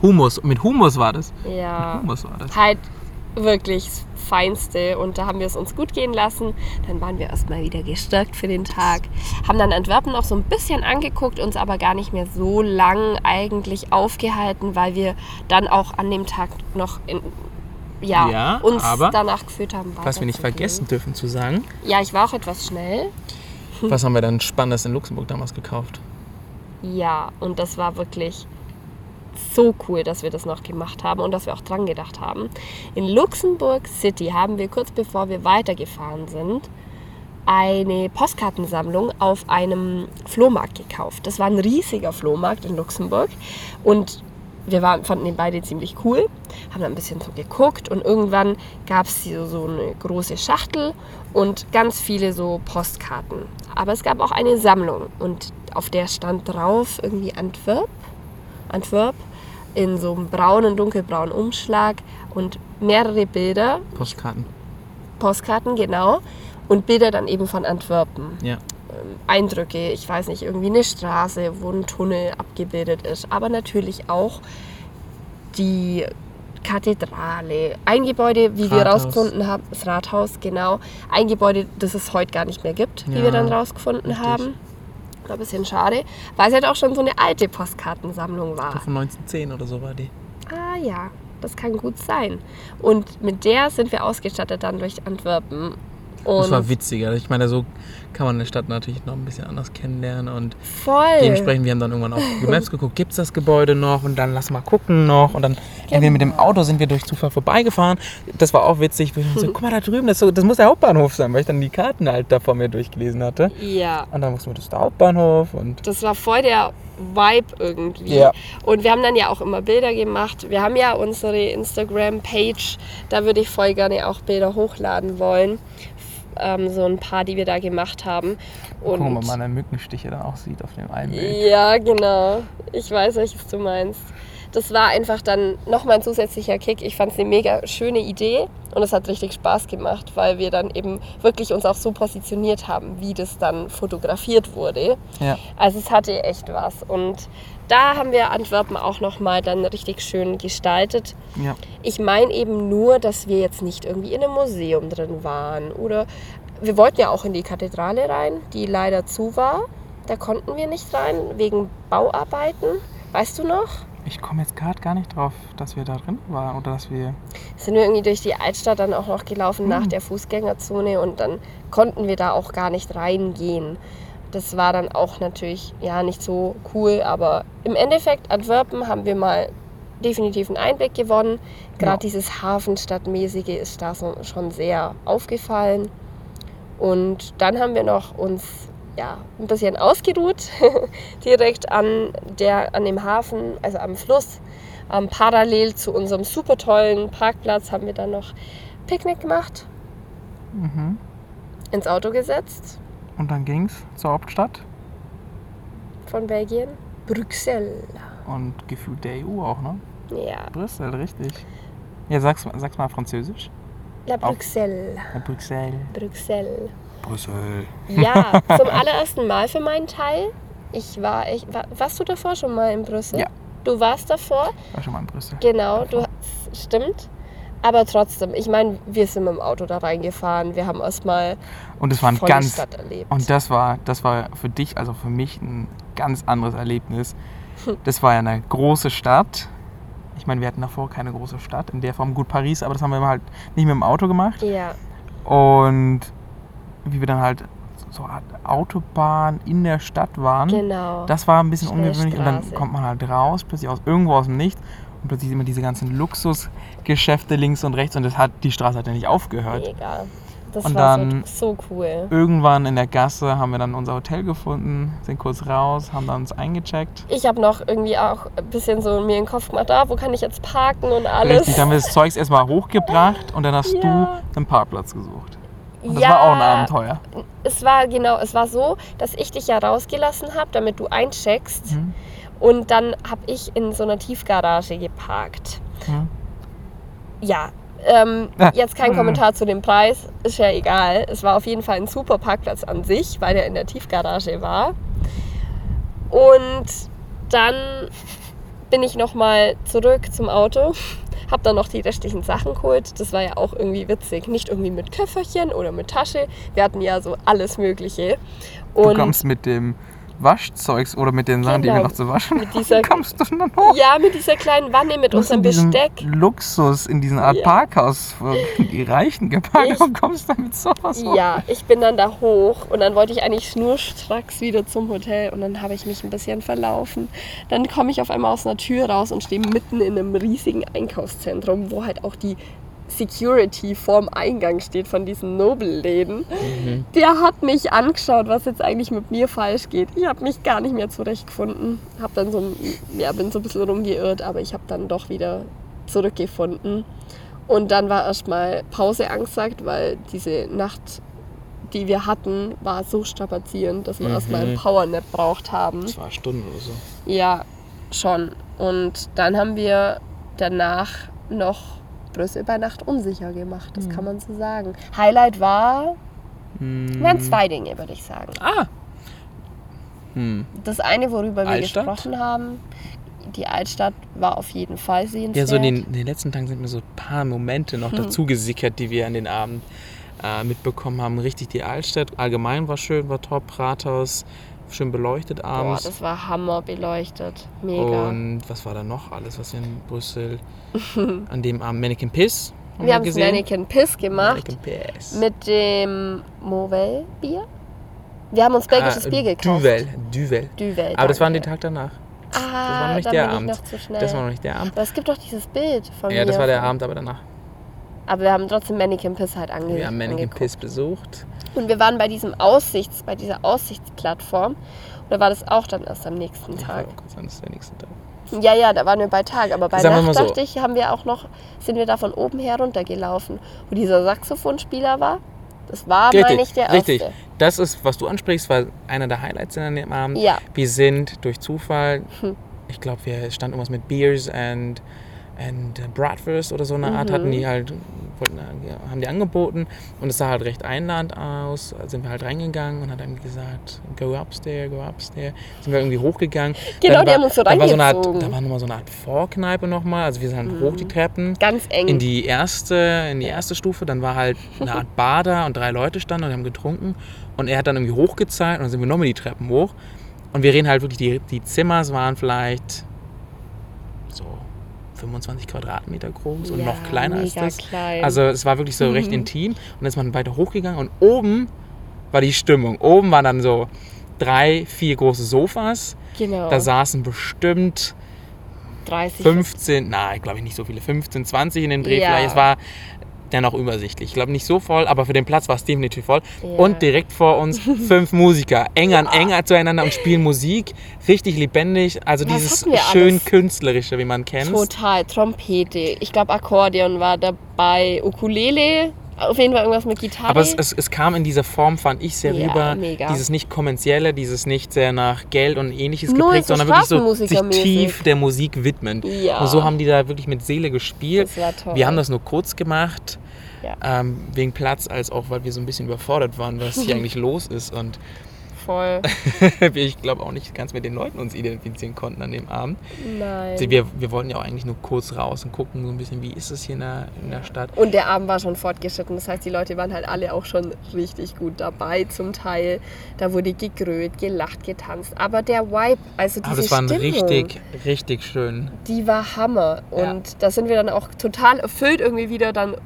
Hummus. Mit Hummus war das. Ja. Hummus war das. Halt wirklich das Feinste und da haben wir es uns gut gehen lassen. Dann waren wir erstmal wieder gestärkt für den Tag. Haben dann Antwerpen noch so ein bisschen angeguckt, uns aber gar nicht mehr so lang eigentlich aufgehalten, weil wir dann auch an dem Tag noch in, ja, Ja, uns aber danach geführt haben. Was wir nicht vergessen dürfen zu sagen, Ja, ich war auch etwas schnell. was haben wir dann Spannendes in Luxemburg damals gekauft? Ja, und das war wirklich so cool, dass wir das noch gemacht haben und dass wir auch dran gedacht haben. In Luxemburg City haben wir kurz bevor wir weitergefahren sind, eine Postkartensammlung auf einem Flohmarkt gekauft. Das war ein riesiger Flohmarkt in Luxemburg und wir waren, fanden den beide ziemlich cool, haben ein bisschen so geguckt und irgendwann gab es hier so eine große Schachtel und ganz viele so Postkarten. Aber es gab auch eine Sammlung und auf der stand drauf irgendwie Antwerp, Antwerp in so einem braunen, dunkelbraunen Umschlag und mehrere Bilder, Postkarten. Postkarten genau und Bilder dann eben von Antwerpen. Ja. Eindrücke, ich weiß nicht, irgendwie eine Straße, wo ein Tunnel abgebildet ist, aber natürlich auch die Kathedrale, ein Gebäude, wie wir Rathaus. rausgefunden haben, das Rathaus, genau, ein Gebäude, das es heute gar nicht mehr gibt, wie Ja, wir dann rausgefunden richtig. haben. War ein bisschen schade, weil es halt auch schon so eine alte Postkartensammlung war. Von 1910 oder so war die. Ah ja, das kann gut sein. Und mit der sind wir ausgestattet dann durch Antwerpen. Und Das war witziger. Ich meine, so kann man eine Stadt natürlich noch ein bisschen anders kennenlernen. Und voll. dementsprechend, wir haben dann irgendwann auf Google Maps geguckt, gibt es das Gebäude noch? Und dann lass mal gucken noch. Und dann irgendwie mit dem Genau. Auto sind wir durch Zufall vorbeigefahren. Das war auch witzig. Wir so, guck mal da drüben, das, so- das muss der Hauptbahnhof sein, weil ich dann die Karten halt da vor mir durchgelesen hatte. Ja, Und dann wussten wir, das ist der Hauptbahnhof. Und das war voll der Vibe irgendwie. Ja. Und wir haben dann ja auch immer Bilder gemacht. Wir haben ja unsere Instagram-Page, da würde ich voll gerne auch Bilder hochladen wollen. Ähm, so ein paar, die wir da gemacht haben. Und gucken, ob man meine Mückenstiche dann auch sieht auf dem einen Bild. Ja, genau. Ich weiß, welches du meinst. Das war einfach dann nochmal ein zusätzlicher Kick. Ich fand es eine mega schöne Idee und es hat richtig Spaß gemacht, weil wir dann eben wirklich uns auch so positioniert haben, wie das dann fotografiert wurde. Ja. Also es hatte echt was. Und da haben wir Antwerpen auch nochmal dann richtig schön gestaltet. Ja. Ich meine eben nur, dass wir jetzt nicht irgendwie in einem Museum drin waren oder wir wollten ja auch in die Kathedrale rein, die leider zu war. Da konnten wir nicht rein wegen Bauarbeiten. Weißt du noch? Ich komme jetzt gerade gar nicht drauf, dass wir da drin waren oder dass wir. Sind wir irgendwie durch die Altstadt dann auch noch gelaufen nach der Fußgängerzone und dann konnten wir da auch gar nicht reingehen. Das war dann auch natürlich ja nicht so cool, aber im Endeffekt Antwerpen haben wir mal definitiv einen Einblick gewonnen. Gerade Ja. dieses Hafenstadtmäßige ist da so schon sehr aufgefallen. Und dann haben wir noch uns ja, ein bisschen ausgeruht, direkt an, der, an dem Hafen, also am Fluss. Ähm, parallel zu unserem super tollen Parkplatz haben wir dann noch Picknick gemacht, Mhm. ins Auto gesetzt Und dann ging's zur Hauptstadt von Belgien. Brüssel. und gefühlt der EU auch, ne? Ja, Brüssel, richtig. Ja, sag's, mal- sag's mal französisch. La Bruxelles. Ja, Brüssel. Brüssel. Brüssel. Ja, zum allerersten Mal für meinen Teil. Ich war, ich, war, warst du davor schon mal in Brüssel? Ja. Du warst davor? War schon mal in Brüssel. Genau, du stimmt. Aber trotzdem, ich meine, wir sind mit dem Auto da reingefahren. Wir haben erstmal Und es war ein ganz Stadt erlebt. Und das war, das war für dich, also für mich, ein ganz anderes Erlebnis. Das war ja eine große Stadt. Ich meine, wir hatten davor keine große Stadt in der Form. Gut, Paris, aber das haben wir halt nicht mit dem Auto gemacht. ja, Und wie wir dann halt so eine Art Autobahn in der Stadt waren, genau. das war ein bisschen ungewöhnlich. Und dann kommt man halt raus, plötzlich aus irgendwo aus dem Nichts. Und plötzlich immer diese ganzen Luxusgeschäfte links und rechts. Und das hat, die Straße hat ja nicht aufgehört. Mega. Das Und war dann- so, so cool. Irgendwann in der Gasse haben wir dann unser Hotel gefunden, sind kurz raus, haben dann uns eingecheckt. Ich habe noch irgendwie auch ein bisschen so mir in den Kopf gemacht, ah, wo kann ich jetzt parken und alles. Richtig, dann haben wir das Zeugs erstmal hochgebracht und dann hast Ja. du einen Parkplatz gesucht. Und das ja, war auch ein Abenteuer. Es war genau, es war so, dass ich dich ja rausgelassen habe, damit du eincheckst. Mhm. Und dann habe ich in so einer Tiefgarage geparkt. Mhm. Ja, ähm, Ah. jetzt kein Mhm. Kommentar zu dem Preis, ist ja egal. Es war auf jeden Fall ein super Parkplatz an sich, weil der in der Tiefgarage war. Und dann bin ich nochmal zurück zum Auto, habe dann noch die restlichen Sachen geholt. Das war ja auch irgendwie witzig. Nicht irgendwie mit Köfferchen oder mit Tasche. Wir hatten ja so alles Mögliche. Du Und kommst mit dem Waschzeugs oder mit den Sachen, die wir Genau. noch zu waschen Mit dieser- kommst du dann hoch. ja, mit dieser kleinen Wanne, mit unserem Besteck. Luxus, in diesem Art Ja. Parkhaus für die Reichen geparkt Ich- und kommst dann mit sowas hoch. Ja, ich bin dann da hoch und dann wollte ich eigentlich schnurstracks wieder zum Hotel und dann habe ich mich ein bisschen verlaufen. Dann komme ich auf einmal aus einer Tür raus und stehe mitten in einem riesigen Einkaufszentrum, wo halt auch die Security vorm Eingang steht von diesen Nobelläden. Der hat mich angeschaut, was jetzt eigentlich mit mir falsch geht. Ich habe mich gar nicht mehr zurechtgefunden. Hab dann so, ein- ja, bin so ein bisschen rumgeirrt, aber ich habe dann doch wieder zurückgefunden. Und dann war erstmal Pause angesagt, weil diese Nacht, die wir hatten, war so strapazierend, dass wir Mhm. erstmal einen Powernap braucht haben. Zwei Stunden oder so. Ja, schon. Und dann haben wir danach noch Brüssel bei Nacht unsicher gemacht, das kann man so sagen. Highlight war, Hm. waren zwei Dinge, würde ich sagen. Ah! Hm. Das eine, worüber wir Altstadt? gesprochen haben, die Altstadt war auf jeden Fall sehenswert. Ja, so in den, in den letzten Tagen sind mir so ein paar Momente noch Hm. dazu gesickert, die wir an den Abend äh, mitbekommen haben. Richtig die Altstadt, allgemein war schön, war top, Rathaus, schön beleuchtet Boah, abends. das war Hammer beleuchtet. Mega. Und was war da noch alles, was in Brüssel an dem Abend Mannequin Piss haben wir haben gesehen? Mannequin Piss gemacht Mannequin Piss. mit dem Mauvel Bier. Wir haben uns belgisches Ah, Bier gekauft. Duvel, Duvel. Duvel. Aber das war an danke. den Tag danach. Ah, das war noch nicht der Abend. Noch. Das war noch nicht der Abend. Aber es gibt doch dieses Bild von Ja, mir. das war der Abend, aber danach. Aber wir haben trotzdem Mannequin Piss halt ange Wir haben Mannequin angeguckt. Piss besucht. Und wir waren bei diesem Aussichts, bei dieser Aussichtsplattform. Und da war das auch dann erst am nächsten Tag. kurz sagen, das ist der nächste Tag. Ja, ja, da waren wir bei Tag. Aber bei Sagen Nacht so. dachte ich, haben wir auch noch, sind wir da von oben her runtergelaufen. Wo dieser Saxophonspieler war. Das war, meine ich, der erste. richtig. Das ist, was du ansprichst, war einer der Highlights an dem Abend. Ja. Wir sind durch Zufall, Hm. ich glaube, wir standen irgendwas mit Beers and, and Bratwurst oder so eine Art, Mhm. hatten die halt, wollten, ja, haben die angeboten und es sah halt recht einladend aus. Da sind wir halt reingegangen und hat dann gesagt, go upstairs, go upstairs. Sind wir irgendwie hochgegangen. Genau, Dann die haben uns so da war so eine Art. Da war nochmal so eine Art Vorkneipe nochmal, also wir sind halt hoch die Treppen Ganz eng. in die erste, in die erste Stufe. Dann war halt eine Art Bar da und drei Leute standen und haben getrunken. Und er hat dann irgendwie hochgezeigt und dann sind wir nochmal die Treppen hoch. Und wir reden halt wirklich, die, die Zimmer waren vielleicht 25 Quadratmeter groß und Ja, noch kleiner als das. klein. Also es war wirklich so recht Mhm. intim. Und dann ist man weiter hochgegangen und oben war die Stimmung. Oben waren dann so drei, vier große Sofas. genau. Da saßen bestimmt 30. 15, nein, glaube ich nicht so viele, 15, 20 in den Dreh Ja. vielleicht. Es war dennoch übersichtlich. Ich glaube nicht so voll, aber für den Platz war es definitiv voll. Ja. Und direkt vor uns fünf Musiker, eng an enger zueinander und spielen Musik, richtig lebendig. Also Was dieses schön alles? künstlerische, wie man kennt. Total. Trompete. Ich glaube, Akkordeon war dabei. Ukulele. Auf jeden Fall irgendwas mit Gitarre. Aber es, es, es kam in dieser Form, fand ich, sehr Ja, rüber. mega. Dieses nicht kommerzielle, dieses nicht sehr nach Geld und ähnliches Null geprägt, so sondern wirklich so sich tief der Musik widmen. Ja. Und so haben die da wirklich mit Seele gespielt. Das war toll. Wir haben das nur kurz gemacht, Ja. ähm, wegen Platz, als auch, weil wir so ein bisschen überfordert waren, was hier eigentlich los ist. Und voll. ich glaube auch nicht ganz mit den Leuten uns identifizieren konnten an dem Abend. Nein. Wir, wir wollten ja auch eigentlich nur kurz raus und gucken, so ein bisschen, wie ist es hier in der, in der Stadt. Und der Abend war schon fortgeschritten. Das heißt, die Leute waren halt alle auch schon richtig gut dabei zum Teil. Da wurde gegrölt, gelacht, getanzt. Aber der Vibe, also diese Aber das war Stimmung, richtig, richtig schön. die war Hammer. Und da sind wir dann auch total erfüllt irgendwie wieder dann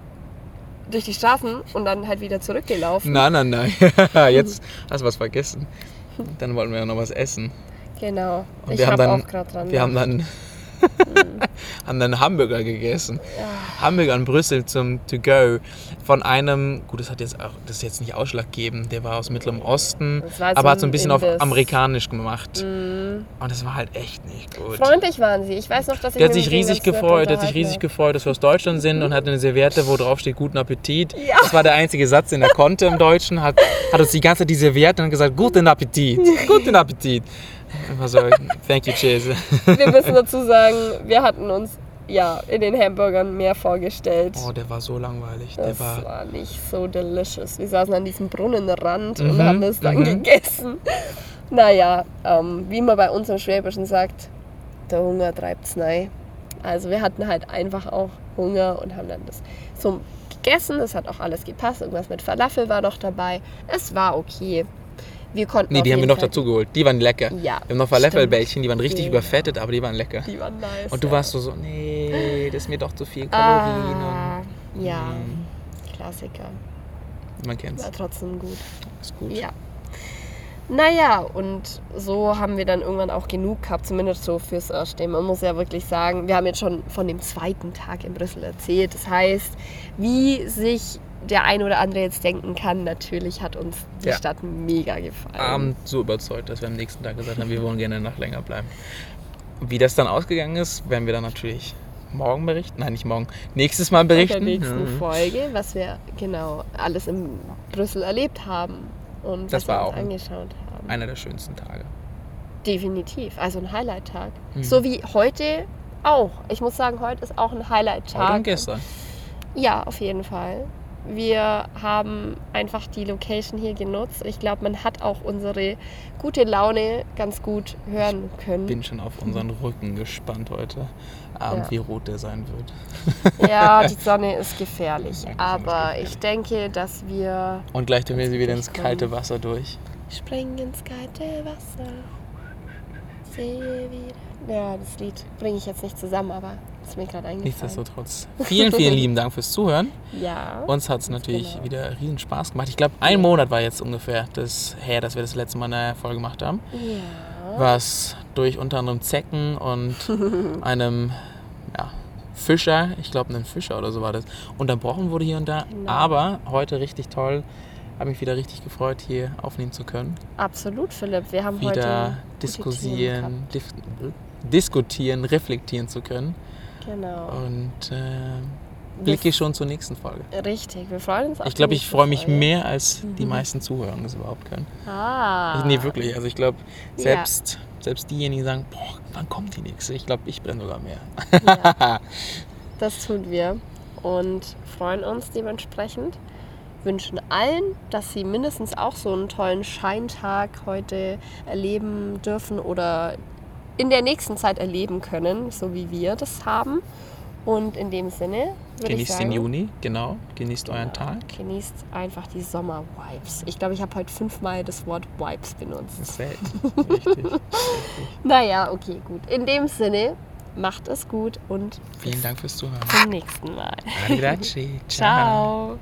durch die Straßen und dann halt wieder zurückgelaufen. Nein, nein, nein. Jetzt hast du was vergessen. Dann wollten wir ja noch was essen. Genau. Und ich wir haben hab dann, auch gerade dran. wir haben dann, haben dann Hamburger gegessen. Hamburger in Brüssel zum To Go von einem, gut, das hat jetzt auch, das ist jetzt nicht ausschlaggebend, der war aus Mittlerem Osten, aber hat so ein bisschen auf amerikanisch gemacht. Mm, Und das war halt echt nicht gut. freundlich waren sie. Ich weiß noch, dass ich Der hat sich riesig gefreut, der hat sich riesig gefreut, dass wir aus Deutschland sind und hatte eine Serviette, wo drauf steht Guten Appetit. Ja. Das war der einzige Satz, den er konnte im Deutschen. Hat, hat uns die ganze Zeit die Serviette und gesagt, Guten Appetit, Guten Appetit. Immer so, thank you, cheers. Wir müssen dazu sagen, wir hatten uns ja in den Hamburgern mehr vorgestellt. Oh, der war so langweilig. Der Das war, war nicht so delicious. Wir saßen an diesem Brunnenrand Mhm, und haben das dann mhm. gegessen. Naja, ähm, wie man bei uns im Schwäbischen sagt, der Hunger treibt's rein. Also wir hatten halt einfach auch Hunger und haben dann das so gegessen. Das hat auch alles gepasst. Irgendwas mit Falafel war noch dabei. Es war okay. Wir konnten nee, die haben wir noch Fall- dazu geholt. Die waren lecker. Ja, Wir haben noch Falafelbällchen, die waren richtig Genau. überfettet, aber die waren lecker. Die waren nice. Und du ja. warst so, so, nee, das ist mir doch zu viel Kalorien. Ah, ja, Mm. Klassiker. Und man kennt's. War trotzdem gut. Ist gut. Ja. Naja, und so haben wir dann irgendwann auch genug gehabt, zumindest so fürs Erste. Man muss ja wirklich sagen, wir haben jetzt schon von dem zweiten Tag in Brüssel erzählt. Das heißt, wie sich der ein oder andere jetzt denken kann, natürlich hat uns die Ja. Stadt mega gefallen. Abend so überzeugt, dass wir am nächsten Tag gesagt haben, wir wollen gerne noch länger bleiben. Wie das dann ausgegangen ist, werden wir dann natürlich morgen berichten. Nein, nicht morgen. Nächstes Mal in der berichten. nächsten Mhm. Folge, was wir genau alles in Brüssel erlebt haben und Das was war wir auch uns ein- angeschaut haben. Einer der schönsten Tage. Definitiv, also ein Highlight-Tag. Mhm. So wie heute auch. Ich muss sagen, heute ist auch ein Highlight-Tag. Heute und gestern. Ja, auf jeden Fall. Wir haben einfach die Location hier genutzt. Ich glaube, man hat auch unsere gute Laune ganz gut hören können. Bin schon auf unseren Rücken gespannt heute Abend, Ja. wie rot der sein wird. Ja, die Sonne ist gefährlich. Sonne ist Aber gefährlich. ich denke, dass wir Und gleich tun wir sie wieder ins kalte Wasser durch. springen ins kalte Wasser. Sehe wieder. Ja, das Lied bringe ich jetzt nicht zusammen, aber ist mir gerade eingefallen. Nichtsdestotrotz. Vielen, vielen lieben Dank fürs Zuhören. Ja. Uns hat es Ganz natürlich genau. wieder riesen Spaß gemacht. Ich glaube, ein Monat war jetzt ungefähr das her, dass wir das letzte Mal eine Folge gemacht haben. ja. Was durch unter anderem Zecken und einem ja, Fischer, ich glaube einen Fischer oder so war das, unterbrochen wurde hier und da. Genau. Aber heute richtig toll. Habe mich wieder richtig gefreut, hier aufnehmen zu können. Absolut, Philipp. Wir haben heute Wieder Themen diskutieren, diskutieren, reflektieren zu können. Genau. Und äh, blicke schon zur nächsten Folge. Richtig, wir freuen uns auf Ich glaube, ich freue mich Folge. mehr, als die meisten Zuhörer das überhaupt können. Ah. Nee, wirklich. Also ich glaube, Ja. selbst, selbst diejenigen, die sagen, boah, wann kommt die nächste? Ich glaube, ich brenne sogar mehr. Ja, das tun wir und freuen uns dementsprechend. Wünschen allen, dass sie mindestens auch so einen tollen Scheintag heute erleben dürfen oder in der nächsten Zeit erleben können, so wie wir das haben. Und in dem Sinne Genießt sagen, den Juni, genau. Genießt euren Tag. Genießt einfach die Sommer-Vibes. Ich glaube, ich habe heute fünfmal das Wort Vibes benutzt. Das selten. Richtig. Richtig. Naja, okay, gut. In dem Sinne, macht es gut und Vielen Dank fürs Zuhören. zum nächsten Mal. Arrivederci. Ciao.